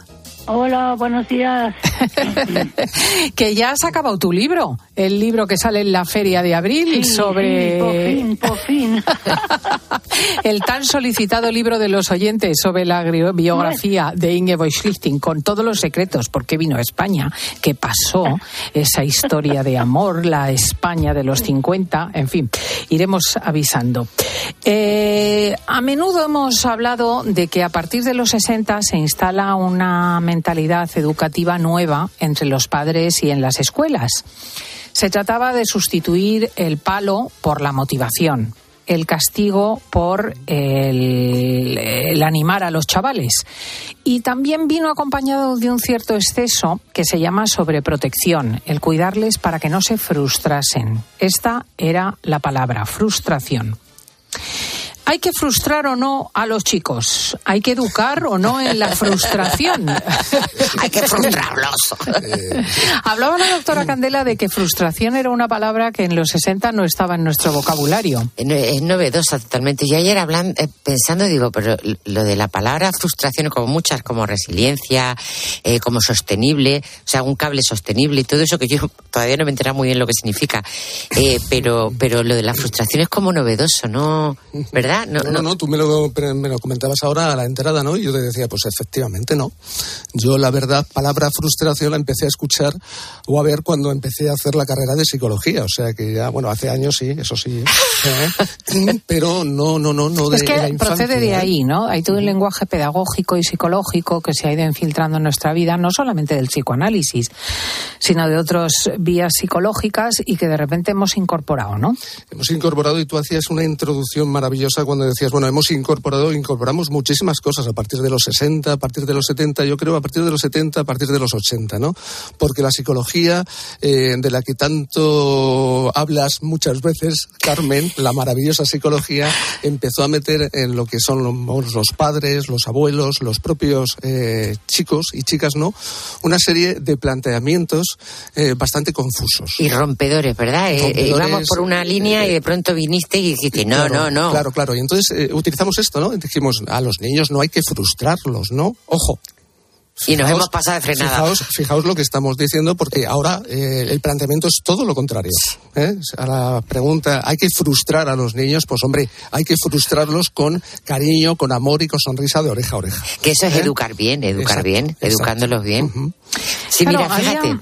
Hola, buenos días. que ya has acabado tu libro, el libro que sale en la feria de abril Sí, sobre sí, por fin, por fin. el tan solicitado libro de los oyentes sobre la biografía de Ingeborg Schlichting con todos los secretos, por qué vino a España, qué pasó, esa historia de amor, la España de los 50, en fin, iremos avisando. Eh, a menudo hemos hablado de que a partir de los 60 se instala una mentalidad educativa nueva entre los padres y en las escuelas. Se trataba de sustituir el palo por la motivación, el castigo por el, el animar a los chavales. Y también vino acompañado de un cierto exceso que se llama sobreprotección, el cuidarles para que no se frustrasen. Esta era la palabra, frustración. ¿Hay que frustrar o no a los chicos? ¿Hay que educar o no en la frustración? Hay que frustrarlos. Hablaba la doctora Candela de que frustración era una palabra que en los 60 no estaba en nuestro vocabulario. Es novedosa totalmente. Yo ayer hablando, eh, pensando, digo, pero lo de la palabra frustración, como muchas, como resiliencia, eh, como sostenible, o sea, un cable sostenible y todo eso que yo todavía no me entera muy bien lo que significa. Eh, pero, pero lo de la frustración es como novedoso, ¿no? ¿Verdad? No, no, no, tú me lo, me lo comentabas ahora a la entrada, ¿no? Y yo te decía, pues efectivamente no. Yo, la verdad, palabra frustración la empecé a escuchar o a ver cuando empecé a hacer la carrera de psicología. O sea que ya, bueno, hace años sí, eso sí. ¿eh? Pero no, no, no, no de Es que la infancia, procede de ¿eh? ahí, ¿no? Hay todo un lenguaje pedagógico y psicológico que se ha ido infiltrando en nuestra vida, no solamente del psicoanálisis, sino de otras vías psicológicas y que de repente hemos incorporado, ¿no? Hemos incorporado, y tú hacías una introducción maravillosa cuando decías, bueno, hemos incorporado, incorporamos muchísimas cosas a partir de los 60, a partir de los 70, yo creo a partir de los 70, a partir de los 80, ¿no? Porque la psicología, eh, de la que tanto hablas muchas veces, Carmen, la maravillosa psicología, empezó a meter en lo que son los, los padres, los abuelos, los propios eh, chicos y chicas, ¿no? Una serie de planteamientos eh, bastante confusos. Y rompedores, ¿verdad? Rompedores, íbamos por una línea y de pronto viniste y dijiste, no, Claro, no, no. Claro, claro. Y entonces eh, utilizamos esto, ¿no? Dijimos, a los niños no hay que frustrarlos, ¿no? Ojo. Y nos hemos pasado de frenada. Fijaos, fijaos lo que estamos diciendo, porque ahora eh, el planteamiento es todo lo contrario. ¿eh? A la pregunta, ¿hay que frustrar a los niños? Pues hombre, hay que frustrarlos con cariño, con amor y con sonrisa de oreja a oreja. Que eso es ¿Eh? educar bien, educar Exacto, bien, exacto. educándolos bien. Sí, Claro, mira, había- fíjate.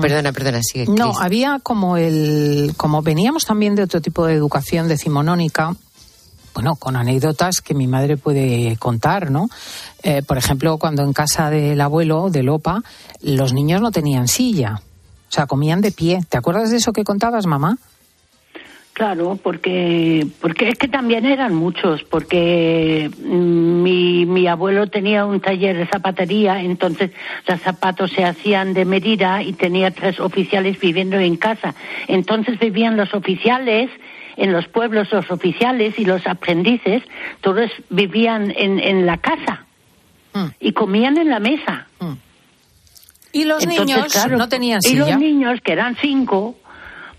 Perdona, perdona, sigue. No, Cris. había como el. Como veníamos también de otro tipo de educación decimonónica, bueno, con anécdotas que mi madre puede contar, ¿no? Eh, por ejemplo, cuando en casa del abuelo, del OPA, los niños no tenían silla. O sea, comían de pie. ¿Te acuerdas de eso que contabas, mamá? Claro, porque porque es que también eran muchos, porque mm, mi, mi abuelo tenía un taller de zapatería, entonces los zapatos se hacían de medida y tenía tres oficiales viviendo en casa. Entonces vivían los oficiales en los pueblos, los oficiales y los aprendices, todos vivían en, en la casa y comían en la mesa. Y los Entonces, niños claro, no tenían Y silla. los niños, que eran cinco,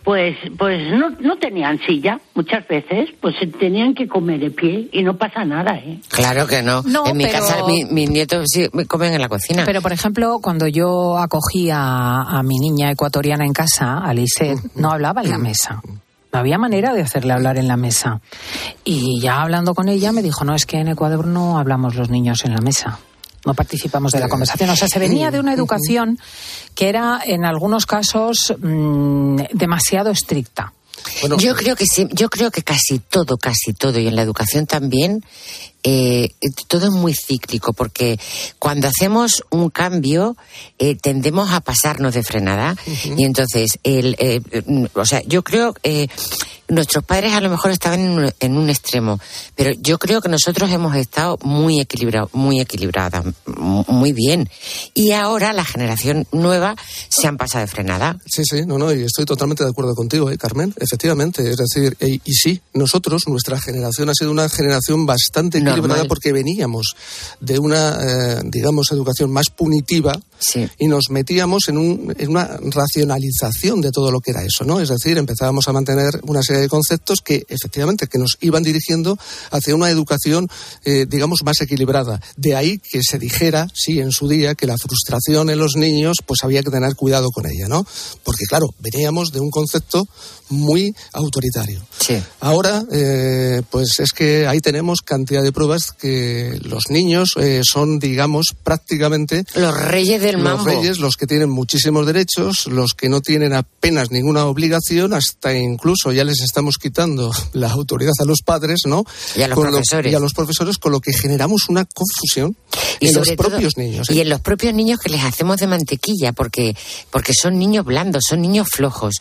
pues, pues no, no tenían silla muchas veces, pues se tenían que comer de pie y no pasa nada, ¿eh? Claro que no. No, en mi pero- casa mi- mis nietos sí me comen en la cocina. Pero, por ejemplo, cuando yo acogí a, a mi niña ecuatoriana en casa, a Lisette, no hablaba en la mesa. No había manera de hacerle hablar en la mesa. Y ya hablando con ella me dijo, no, es que en Ecuador no hablamos los niños en la mesa. No participamos de la conversación. O sea, se venía de una educación que era, en algunos casos, mm, demasiado estricta. Yo creo que sí, yo creo que casi todo, casi todo, y en la educación también, eh, todo es muy cíclico, porque cuando hacemos un cambio, eh, tendemos a pasarnos de frenada. Y entonces, el, eh, mm, o sea, yo creo eh, nuestros padres a lo mejor estaban en un, en un extremo, pero yo creo que nosotros hemos estado muy equilibrados, muy equilibradas, muy bien. Y ahora la generación nueva se han pasado de frenada. Sí, sí, no, no, y estoy totalmente de acuerdo contigo, ¿eh, Carmen? Efectivamente, es decir, e- y sí, nosotros, nuestra generación ha sido una generación bastante equilibrada Normal. porque veníamos de una, eh, digamos, educación más punitiva y nos metíamos en, un, en una racionalización de todo lo que era eso, ¿no? Es decir, empezábamos a mantener una serie de conceptos que, efectivamente, que nos iban dirigiendo hacia una educación, eh, digamos, más equilibrada. De ahí que se dijera, sí, en su día, que la frustración en los niños, pues había que tener cuidado con ella, ¿no? Porque, claro, veníamos de un concepto muy autoritario. Sí. Ahora, eh, pues es que ahí tenemos cantidad de pruebas que los niños eh, son, digamos, prácticamente Los reyes del los mambo. reyes, los que tienen muchísimos derechos, los que no tienen apenas ninguna obligación, hasta incluso ya les estamos quitando la autoridad a los padres, ¿no? Y a los Con lo- profesores. y a los profesores, con lo que generamos una confusión y en los todo- propios niños. ¿eh? Y en los propios niños que les hacemos de mantequilla, porque, porque son niños blandos, son niños flojos.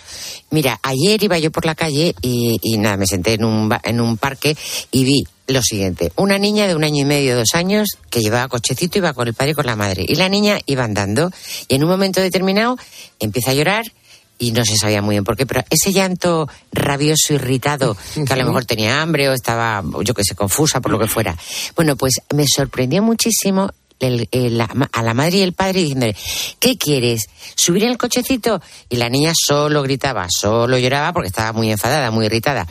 Mira, ayer iba yo por la calle y, y nada, me senté en un, en un parque y vi lo siguiente. Una niña de un año y medio, dos años, que llevaba cochecito, iba con el padre y con la madre. Y la niña iba andando y en un momento determinado empieza a llorar y no se sabía muy bien por qué, pero ese llanto rabioso, irritado, que a lo mejor tenía hambre o estaba, yo que sé, confusa por lo que fuera. Bueno, pues me sorprendió muchísimo la- a la madre y el padre diciéndole, ¿qué quieres? ¿Subir en el cochecito? Y la niña solo gritaba, solo lloraba porque estaba muy enfadada, muy irritada.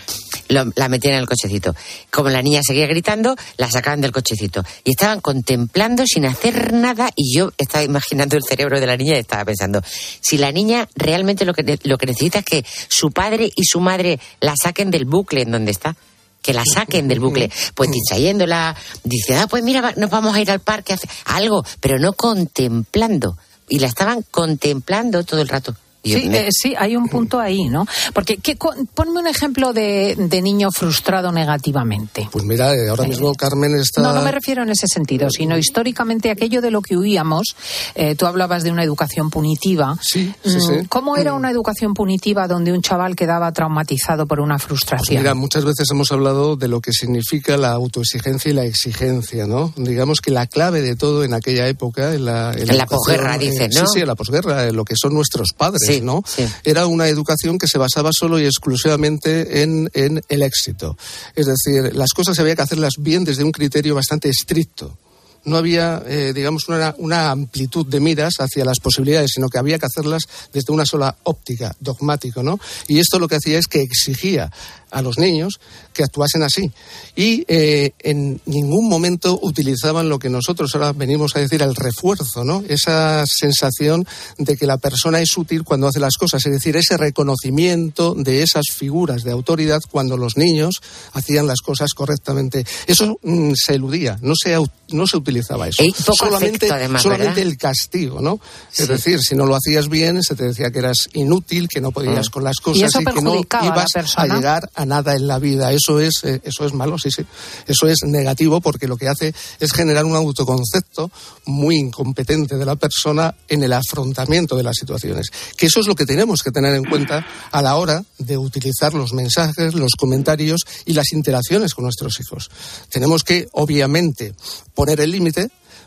La metían en el cochecito. Como la niña seguía gritando, la sacaban del cochecito. Y estaban contemplando sin hacer nada y yo estaba imaginando el cerebro de la niña y estaba pensando, si la niña realmente lo que, lo que necesita es que su padre y su madre la saquen del bucle en donde está que la saquen del bucle, pues distrayéndola, dice, ah, pues mira, nos vamos a ir al parque, a hacer algo, pero no contemplando. Y la estaban contemplando todo el rato. Sí, eh, sí, hay un punto ahí, ¿no? Porque, ¿qué, ponme un ejemplo de, de niño frustrado negativamente. Pues mira, eh, ahora mismo Carmen está... No, no me refiero en ese sentido, sino históricamente aquello de lo que huíamos. eh, tú hablabas de una educación punitiva. Sí, sí, Mm, sí. ¿Cómo era una educación punitiva donde un chaval quedaba traumatizado por una Pues frustración? mira, muchas veces hemos hablado de lo que significa la autoexigencia y la exigencia, ¿no? Digamos que la clave de todo en aquella época, en la, En la educación, posguerra, eh, dices, Sí, ¿no? sí, en la posguerra, en lo que son nuestros padres, Sí, ¿no? sí. Era una educación que se basaba solo y exclusivamente en, en el éxito. Es decir, las cosas había que hacerlas bien desde un criterio bastante estricto. No había, eh, digamos, una, una amplitud de miras hacia las posibilidades, sino que había que hacerlas desde una sola óptica, dogmático, ¿no? Y esto lo que hacía es que exigía a los niños que actuasen así. Y eh, en ningún momento utilizaban lo que nosotros ahora venimos a decir el refuerzo, ¿no? Esa sensación de que la persona es útil cuando hace las cosas, es decir, ese reconocimiento de esas figuras de autoridad cuando los niños hacían las cosas correctamente. Eso mm, se eludía, no se, no se utilizaba utilizaba eso. Y poco solamente afecto, además, solamente el castigo, ¿no? Es decir, si no lo hacías bien, se te decía que eras inútil, que no podías Mm. con las cosas y que no a ibas a llegar a nada en la vida. Eso es, eh, eso es malo, sí, sí. Eso es negativo porque lo que hace es generar un autoconcepto muy incompetente de la persona en el afrontamiento de las situaciones. Que eso es lo que tenemos que tener en cuenta a la hora de utilizar los mensajes, los comentarios y las interacciones con nuestros hijos. Tenemos que, obviamente, poner el límite,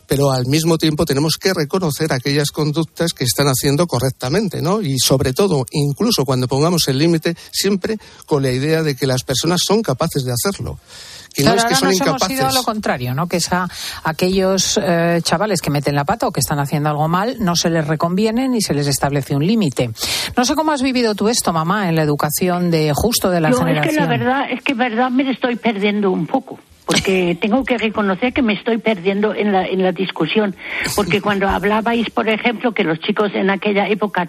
pero al mismo tiempo tenemos que reconocer aquellas conductas que están haciendo correctamente, ¿no? Y sobre todo, incluso cuando pongamos el límite, siempre con la idea de que las personas son capaces de hacerlo. Que Claro, no es que ahora son nos hemos incapaces. ido a lo contrario, ¿no? Que es a aquellos eh, chavales que meten la pata o que están haciendo algo mal, no se les reconviene ni se les establece un límite. No sé cómo has vivido tú esto, mamá, en la educación de justo de la es generación. que la verdad, es que verdad me estoy perdiendo un poco. Porque tengo que reconocer que me estoy perdiendo en la, en la discusión. Porque cuando hablabais, por ejemplo, que los chicos en aquella época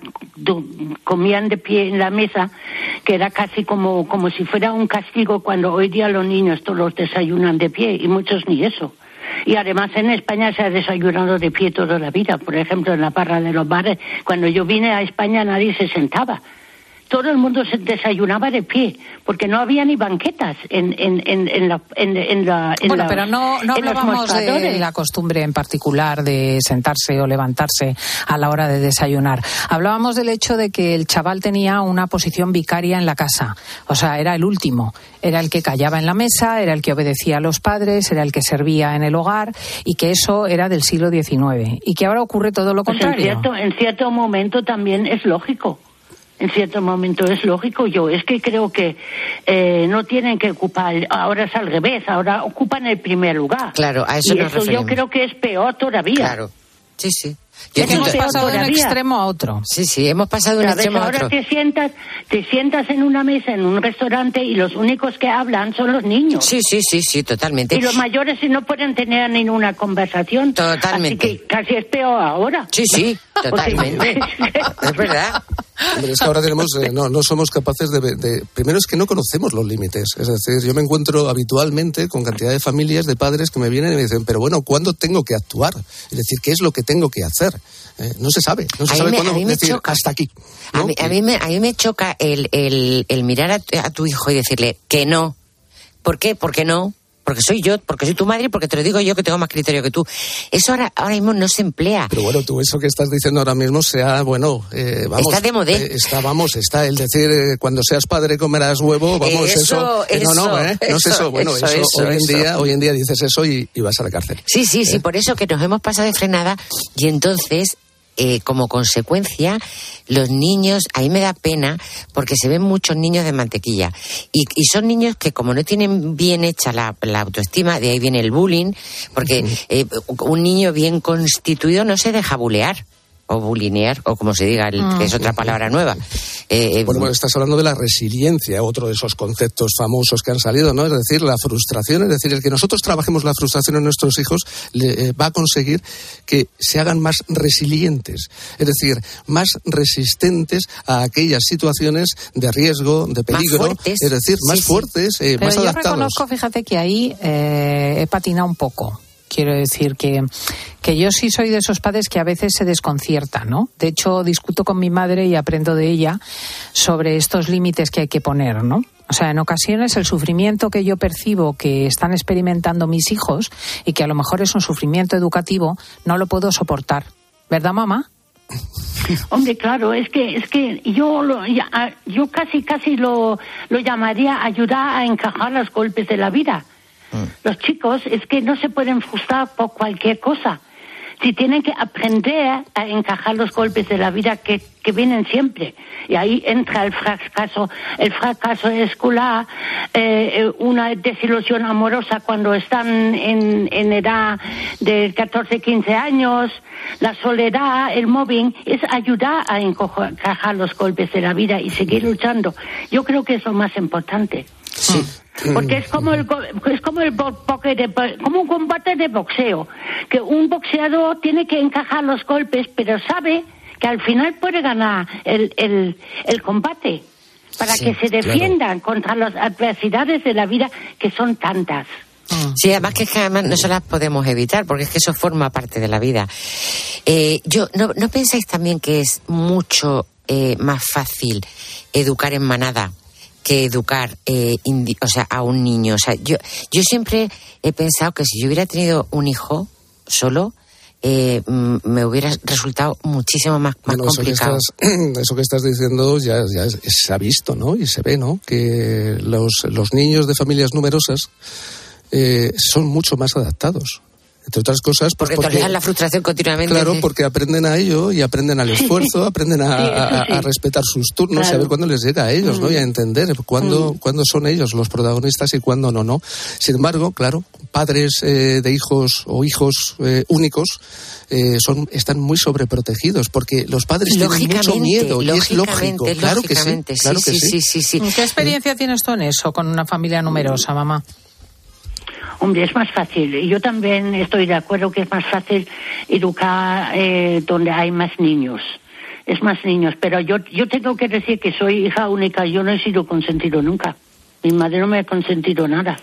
comían de pie en la mesa, que era casi como, como si fuera un castigo, cuando hoy día los niños todos desayunan de pie y muchos ni eso. Y además en España se ha desayunado de pie toda la vida. Por ejemplo, en la barra de los bares, cuando yo vine a España nadie se sentaba todo el mundo se desayunaba de pie, porque no había ni banquetas en, en, en, en la, en, la en Bueno, pero no, no hablábamos de la costumbre en particular de sentarse o levantarse a la hora de desayunar. Hablábamos del hecho de que el chaval tenía una posición vicaria en la casa. O sea, era el último. Era el que callaba en la mesa, era el que obedecía a los padres, era el que servía en el hogar y que eso era del siglo XIX. Y que ahora ocurre todo lo Pues en contrario. cierto, en cierto momento también es lógico. En cierto momento es lógico. Yo es que creo que eh, no tienen que ocupar. Ahora es al revés. Ahora ocupan el primer lugar. Claro, a eso y nos eso yo creo que es peor todavía. Claro. Sí, sí. Es hemos pasado de un extremo a otro. Sí, sí, hemos pasado de un extremo a Ahora otro. te sientas, te sientas en una mesa en un restaurante y los únicos que hablan son los niños. Sí, sí, sí, sí, totalmente. Y los mayores si no pueden tener ninguna conversación. Totalmente. Así que casi es peor ahora. Sí, sí, totalmente. es verdad. Hombre, es que ahora tenemos, eh, no, no somos capaces de, de- Primero es que no conocemos los límites. Es decir, yo me encuentro habitualmente con cantidad de familias, de padres que me vienen y me dicen, pero bueno, ¿cuándo tengo que actuar? Es decir, ¿qué es lo que tengo que hacer? Eh, no se sabe, no se A sabe me- cuándo decir choca. hasta aquí. A mí, a mí me, a mí me choca el, el, el mirar a, tu- a tu hijo y decirle que no. ¿Por qué? Porque no. Porque soy yo, porque soy tu madre y porque te lo digo yo que tengo más criterio que tú. Eso ahora, ahora mismo no se emplea. Pero bueno, tú eso que estás diciendo ahora mismo sea, bueno, eh, vamos. Está de modé. eh, está, vamos, está el decir, eh, cuando seas padre comerás huevo, vamos, Eso, eso. eh, no, no, eso, ¿eh? No es eso. Bueno, eso, hoy, en. Día, hoy en día dices eso y, y vas a la cárcel. Sí, sí, ¿Eh? sí, por eso que nos hemos pasado de frenada y entonces, eh, como consecuencia, los niños, a mí me da pena porque se ven muchos niños de mantequilla. Y, y son niños que como no tienen bien hecha la, la autoestima, de ahí viene el bullying, porque eh, un niño bien constituido no se deja bulear o bulinear o como se diga, el- Ah. que es otra palabra nueva. Eh, eh, Bueno, estás hablando de la resiliencia, otro de esos conceptos famosos que han salido, ¿no? Es decir, la frustración, es decir, el que nosotros trabajemos la frustración en nuestros hijos le, eh, va a conseguir que se hagan más resilientes, es decir, más resistentes a aquellas situaciones de riesgo, de peligro, fuertes. es decir, más Sí, sí. fuertes, eh, Pero más yo adaptados. reconozco, fíjate que ahí eh, he patinado un poco. Quiero decir que, que yo sí soy de esos padres que a veces se desconciertan, ¿no? De hecho, discuto con mi madre y aprendo de ella sobre estos límites que hay que poner, ¿no? O sea, en ocasiones el sufrimiento que yo percibo que están experimentando mis hijos y que a lo mejor es un sufrimiento educativo, no lo puedo soportar. ¿Verdad, mamá? Hombre, claro, es que es que yo lo, ya- a- yo casi casi lo, lo llamaría ayudar a encajar los golpes de la vida. Los chicos es que no se pueden frustrar por cualquier cosa. Si tienen que aprender a encajar los golpes de la vida que, que vienen siempre. Y ahí entra el fracaso, el fracaso escolar, eh, eh, una desilusión amorosa cuando están en, en edad de 14, 15 años, la soledad, el mobbing, es ayudar a encajar los golpes de la vida y seguir luchando. Yo creo que es lo más importante. Porque es como el es como el de como un combate de boxeo, que un boxeador tiene que encajar los golpes, pero sabe que al final puede ganar el, el, el combate para Sí, que se claro. defiendan contra las adversidades de la vida que son tantas. Sí, además que, es que además no se las podemos evitar, porque es que eso forma parte de la vida. Eh, yo, ¿no, ¿No pensáis también que es mucho eh, más fácil educar en manada? Que educar eh, indi- o sea, a un niño. O sea, yo, yo siempre he pensado que si yo hubiera tenido un hijo solo, eh, me hubiera resultado muchísimo más, más Bueno, eso que, complicado. estás, eso que estás diciendo ya, ya se ha visto, ¿no? Y se ve, ¿no? Que los, los niños de familias numerosas eh, son mucho más adaptados. Entre otras cosas, pues Porque toleran la frustración continuamente. Claro, porque aprenden a ello y aprenden al esfuerzo, aprenden a, respetar sus turnos y a ver cuándo les llega a ellos, ¿no? Mm. Y a entender cuándo, cuándo son ellos los protagonistas y cuándo no, ¿no? Sin embargo, claro, padres eh, de hijos o hijos eh, únicos eh, son, están muy sobreprotegidos porque los padres tienen mucho miedo y es lógico. Claro que sí, claro sí, que sí, sí, sí, sí. ¿Qué experiencia tienes tú en eso, con una familia numerosa, mamá? Hombre, es más fácil. Yo también estoy de acuerdo que es más fácil educar eh, donde hay más niños. Es más niños. Pero yo, yo tengo que decir que soy hija única. Yo no he sido consentido nunca. Mi madre no me ha consentido nada.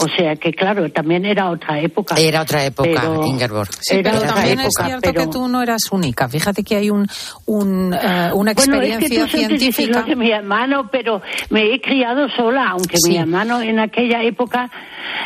O sea que, claro, también era otra época. Era otra época, Pero-. Sí, Era pero otra también es cierto pero- que tú no eras única. Fíjate que hay un, un, eh, una Bueno, es que experiencia tú científica. de mi hermano, pero me he criado sola, aunque mi hermano en aquella época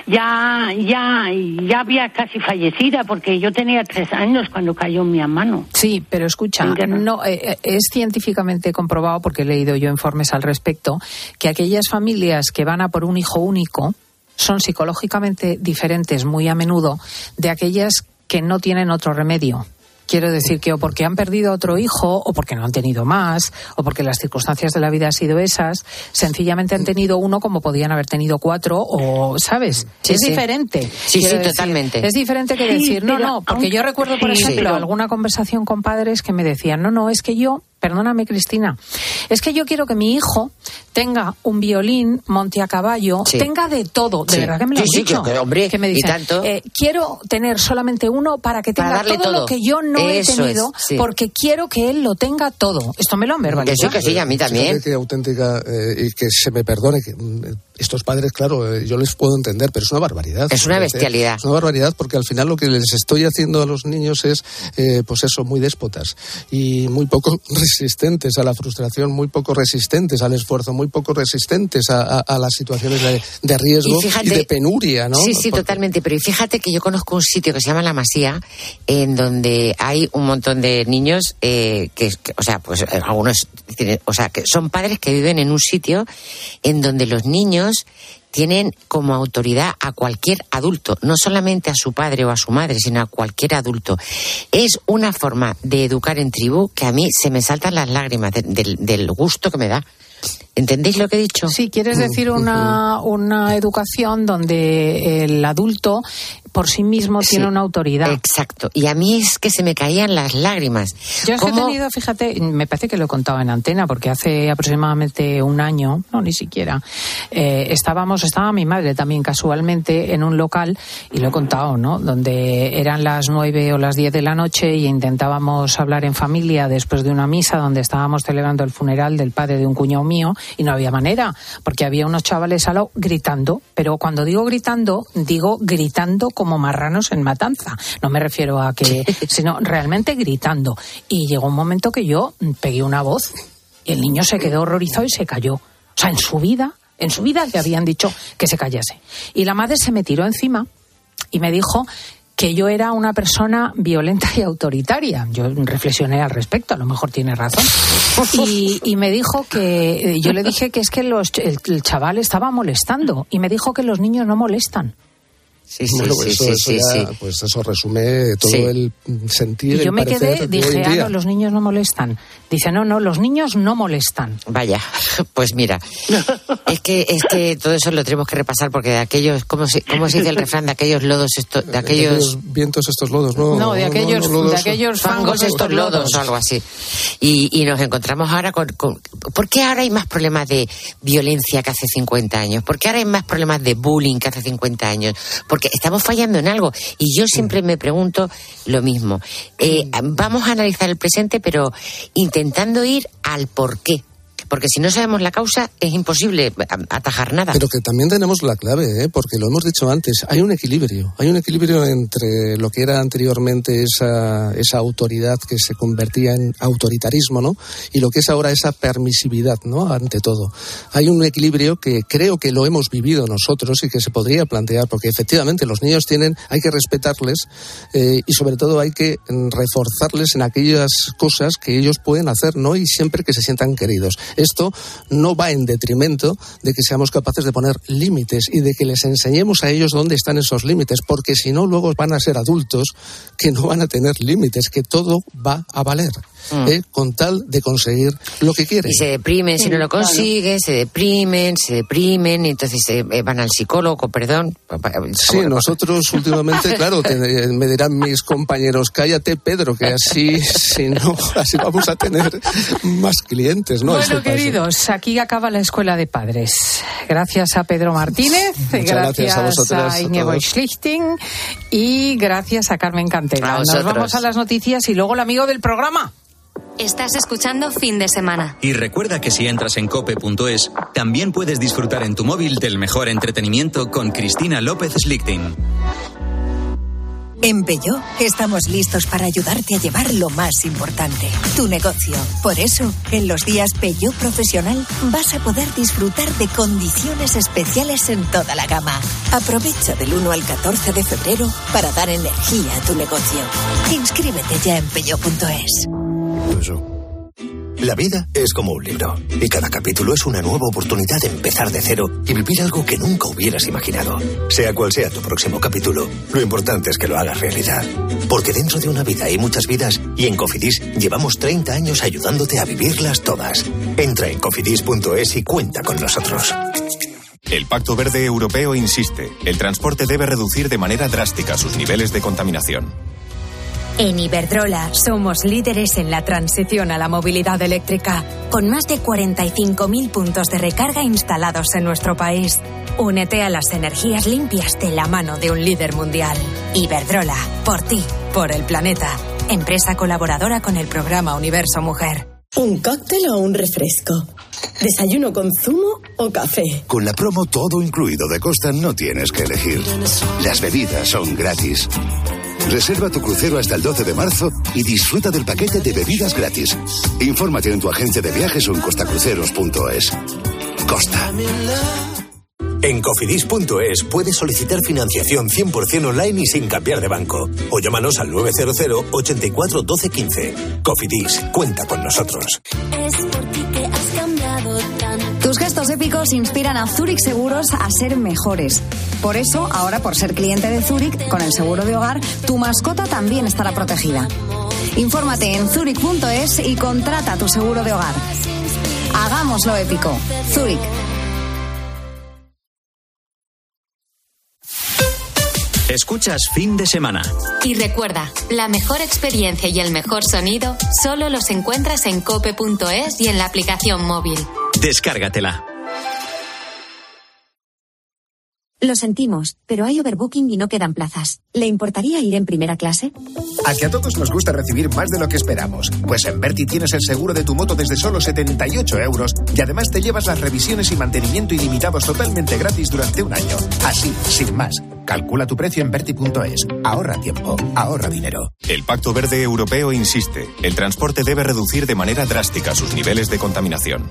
ya, ya, ya había casi fallecida, porque yo tenía tres años cuando cayó mi hermano. Sí, pero escucha, no eh, eh, es científicamente comprobado porque he leído yo informes al respecto que aquellas familias que van a por un hijo único son psicológicamente diferentes muy a menudo de aquellas que no tienen otro remedio. Quiero decir que o porque han perdido otro hijo, o porque no han tenido más, o porque las circunstancias de la vida han sido esas, sencillamente han tenido uno como podían haber tenido cuatro, o, ¿sabes? Sí, es sí. diferente. Sí, Quiero sí, decir, totalmente. Es diferente que Sí, decir, no, no, porque aunque- yo recuerdo, por sí, ejemplo, pero- alguna conversación con padres que me decían, no, no, es que yo, perdóname Cristina, es que yo quiero que mi hijo tenga un violín, monte a caballo, Sí. tenga de todo, de Sí. verdad que me lo Sí, han sí, dicho. que- que, hombre, que me y dicen, tanto. eh, quiero tener solamente uno para que Para tenga darle todo, todo. lo que yo no Eso he tenido, es, sí. porque quiero que él lo tenga todo. Esto me lo han verbalizado. Fíjate qué auténtica, eh, y que se me perdone, que mm, estos padres, claro, eh, yo les puedo entender, pero es una barbaridad. Es una bestialidad. Es una barbaridad porque al final lo que les estoy haciendo a los niños es, eh, pues eso, muy déspotas y muy poco resistentes a la frustración, muy poco resistentes al esfuerzo, muy poco resistentes a, a- a las situaciones de, de riesgo y, fíjate- de penuria, ¿no? Sí, sí, totalmente. Pero fíjate que yo conozco un sitio que se llama La Masía, en donde hay un montón de niños eh, que, que, o sea, pues eh, algunos, tienen- o sea, que son padres que viven en un sitio en donde los niños tienen como autoridad a cualquier adulto, no solamente a su padre o a su madre, sino a cualquier adulto. Es una forma de educar en tribu que a mí se me saltan las lágrimas de- del, del gusto que me da. ¿Entendéis lo que he dicho? Sí, quieres decir una, una educación donde el adulto por sí mismo tiene una autoridad. Exacto. Y a mí es que se me caían las lágrimas. Yo que he ¿Cómo? tenido, fíjate, me parece que lo he contado en antena, porque hace aproximadamente un año, no, ni siquiera, eh, estábamos, estaba mi madre también casualmente en un local, y lo he contado, ¿no? Donde eran las nueve o las diez de la noche y intentábamos hablar en familia después de una misa donde estábamos celebrando el funeral del padre de un cuñado mío, y no había manera, porque había unos chavales al lado gritando, pero cuando digo gritando, digo gritando como marranos en matanza. No me refiero a que, sino realmente gritando. Y llegó un momento que yo pegué una voz y el niño se quedó horrorizado y se cayó. O sea, en su vida, en su vida le habían dicho que se callase. Y la madre se me tiró encima y me dijo que yo era una persona violenta y autoritaria. Yo reflexioné al respecto, a lo mejor tiene razón. Y, y me dijo que, yo le dije que es que los, el, el chaval estaba molestando y me dijo que los niños no molestan. Sí, Bueno, pues eso, eso ya, pues eso resume todo Sí. el sentir, Y yo el me quedé, dije, ah, no, los niños no molestan. Dice, no, no, los niños no molestan. Vaya, pues mira, es que es que todo eso lo tenemos que repasar porque de aquellos, ¿cómo se, cómo se dice el refrán? De aquellos lodos, esto, de De aquellos vientos estos lodos, ¿no? No, de aquellos- lodos. de aquellos fangos, estos lodos o algo así. Y, y nos encontramos ahora con, con- ¿Por qué ahora hay más problemas de violencia que hace 50 años? ¿Por qué ahora hay más problemas de bullying que hace 50 años? Estamos fallando en algo. Y yo siempre me pregunto lo mismo. Eh, vamos a analizar el presente, pero intentando ir al por qué. Porque si no sabemos la causa es imposible atajar nada. Pero que también tenemos la clave, ¿eh? porque lo hemos dicho antes, hay un equilibrio, hay un equilibrio entre lo que era anteriormente esa, esa autoridad que se convertía en autoritarismo, ¿no? Y lo que es ahora esa permisividad, ¿no? Ante todo. Hay un equilibrio que creo que lo hemos vivido nosotros y que se podría plantear, porque efectivamente los niños tienen, hay que respetarles eh, y sobre todo hay que reforzarles en aquellas cosas que ellos pueden hacer, ¿no? Y siempre que se sientan queridos. Esto no va en detrimento de que seamos capaces de poner límites y de que les enseñemos a ellos dónde están esos límites, porque si no, luego van a ser adultos que no van a tener límites, que todo va a valer. Mm. ¿eh? con tal de conseguir lo que quieren. Y se deprimen si no lo consiguen, se deprimen, se deprimen, y entonces eh, van al psicólogo, perdón. Sí, nosotros últimamente, claro, eh, me dirán mis compañeros, cállate Pedro, que así, si no, así vamos a tener más clientes, ¿no? Bueno, queridos, aquí acaba la escuela de padres. Gracias a Pedro Martínez, gracias, a, vosotras, a Schlichting y gracias a Carmen Cantera. Nos vamos a las noticias y luego el amigo del programa. Estás escuchando fin de semana. Y recuerda que si entras en cope.es, también puedes disfrutar en tu móvil del mejor entretenimiento con Cristina López Slichting. En Peyo estamos listos para ayudarte a llevar lo más importante, tu negocio. Por eso, en los días Peyo Profesional vas a poder disfrutar de condiciones especiales en toda la gama. Aprovecha del 1 al 14 de febrero para dar energía a tu negocio. Inscríbete ya en peyo.es. La vida es como un libro y cada capítulo es una nueva oportunidad de empezar de cero y vivir algo que nunca hubieras imaginado. Sea cual sea tu próximo capítulo, lo importante es que lo hagas realidad. Porque dentro de una vida hay muchas vidas y en Cofidis llevamos 30 años ayudándote a vivirlas todas. Entra en cofidis.es y cuenta con nosotros. El Pacto Verde Europeo insiste, el transporte debe reducir de manera drástica sus niveles de contaminación. En Iberdrola somos líderes en la transición a la movilidad eléctrica, con más de 45.000 puntos de recarga instalados en nuestro país. Únete a las energías limpias de la mano de un líder mundial. Iberdrola, por ti, por el planeta. Empresa colaboradora con el programa Universo Mujer. ¿Un cóctel o un refresco? ¿Desayuno con zumo o café? Con la promo todo incluido de Costa no tienes que elegir. Las bebidas son gratis. Reserva tu crucero hasta el 12 de marzo y disfruta del paquete de bebidas gratis. Infórmate en tu agencia de viajes o en costacruceros.es. Costa. En cofidis.es puedes solicitar financiación 100% online y sin cambiar de banco. O llámanos al 900 84 12 15. Cofidis, cuenta con nosotros. Es por ti que has cambiado Tus gestos épicos inspiran a Zurich Seguros a ser mejores. Por eso, ahora por ser cliente de Zurich, con el seguro de hogar, tu mascota también estará protegida. Infórmate en zurich.es y contrata tu seguro de hogar. Hagámoslo épico. Zurich. Escuchas fin de semana. Y recuerda, la mejor experiencia y el mejor sonido solo los encuentras en cope.es y en la aplicación móvil. Descárgatela. Lo sentimos, pero hay overbooking y no quedan plazas. ¿Le importaría ir en primera clase? A que a todos nos gusta recibir más de lo que esperamos. Pues en Berti tienes el seguro de tu moto desde solo 78 euros y además te llevas las revisiones y mantenimiento ilimitados totalmente gratis durante un año. Así, sin más. Calcula tu precio en Berti.es. Ahorra tiempo, ahorra dinero. El Pacto Verde Europeo insiste, el transporte debe reducir de manera drástica sus niveles de contaminación.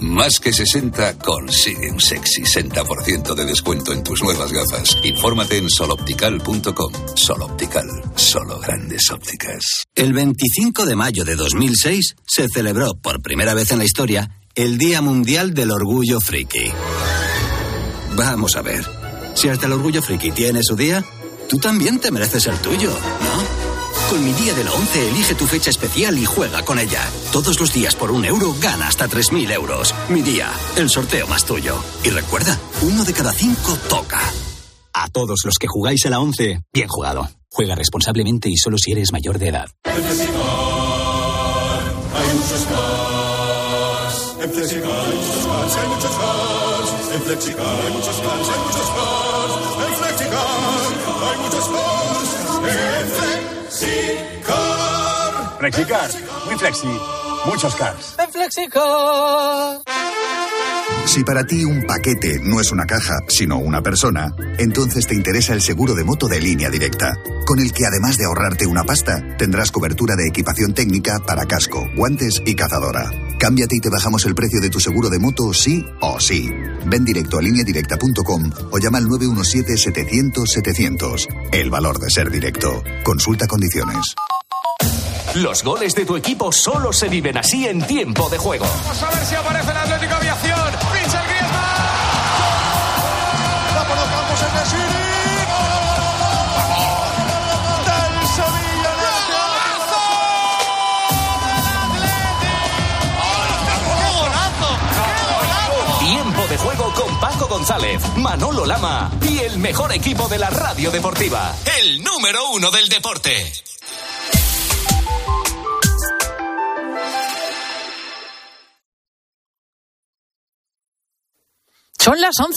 Más que 60 consigue un sexy 60% de descuento en tus nuevas gafas. Infórmate en soloptical.com. Soloptical, solo grandes ópticas. El 25 de mayo de 2006 se celebró por primera vez en la historia el Día Mundial del Orgullo Friki. Vamos a ver, si hasta el Orgullo Friki tiene su día, tú también te mereces el tuyo, ¿no? Con mi día de la 11 elige tu fecha especial y juega con ella. Todos los días por un euro gana hasta 3.000 euros. Mi día, el sorteo más tuyo. Y recuerda, uno de cada cinco toca. A todos los que jugáis a la 11, bien jugado. Juega responsablemente y solo si eres mayor de edad. En Flexicar hay muchos cars. En Flexicar hay muchos cars, hay muchos cars. En Flexicar hay muchos cars, hay muchos cars. En Flexicar hay muchos cars. En Flexicar. Flexicar, muy flexi, muchos cars. En Flexicar. Si para ti un paquete no es una caja, sino una persona, entonces te interesa el seguro de moto de línea directa, con el que además de ahorrarte una pasta, tendrás cobertura de equipación técnica para casco, guantes y cazadora. Cámbiate y te bajamos el precio de tu seguro de moto sí o sí. Ven directo a lineadirecta.com o llama al 917-700-700. El valor de ser directo. Consulta condiciones. Los goles de tu equipo solo se viven así en tiempo de juego. Vamos a ver si aparece el Atlético González, Manolo Lama y el mejor equipo de la radio deportiva. El número uno del deporte. Son las 11.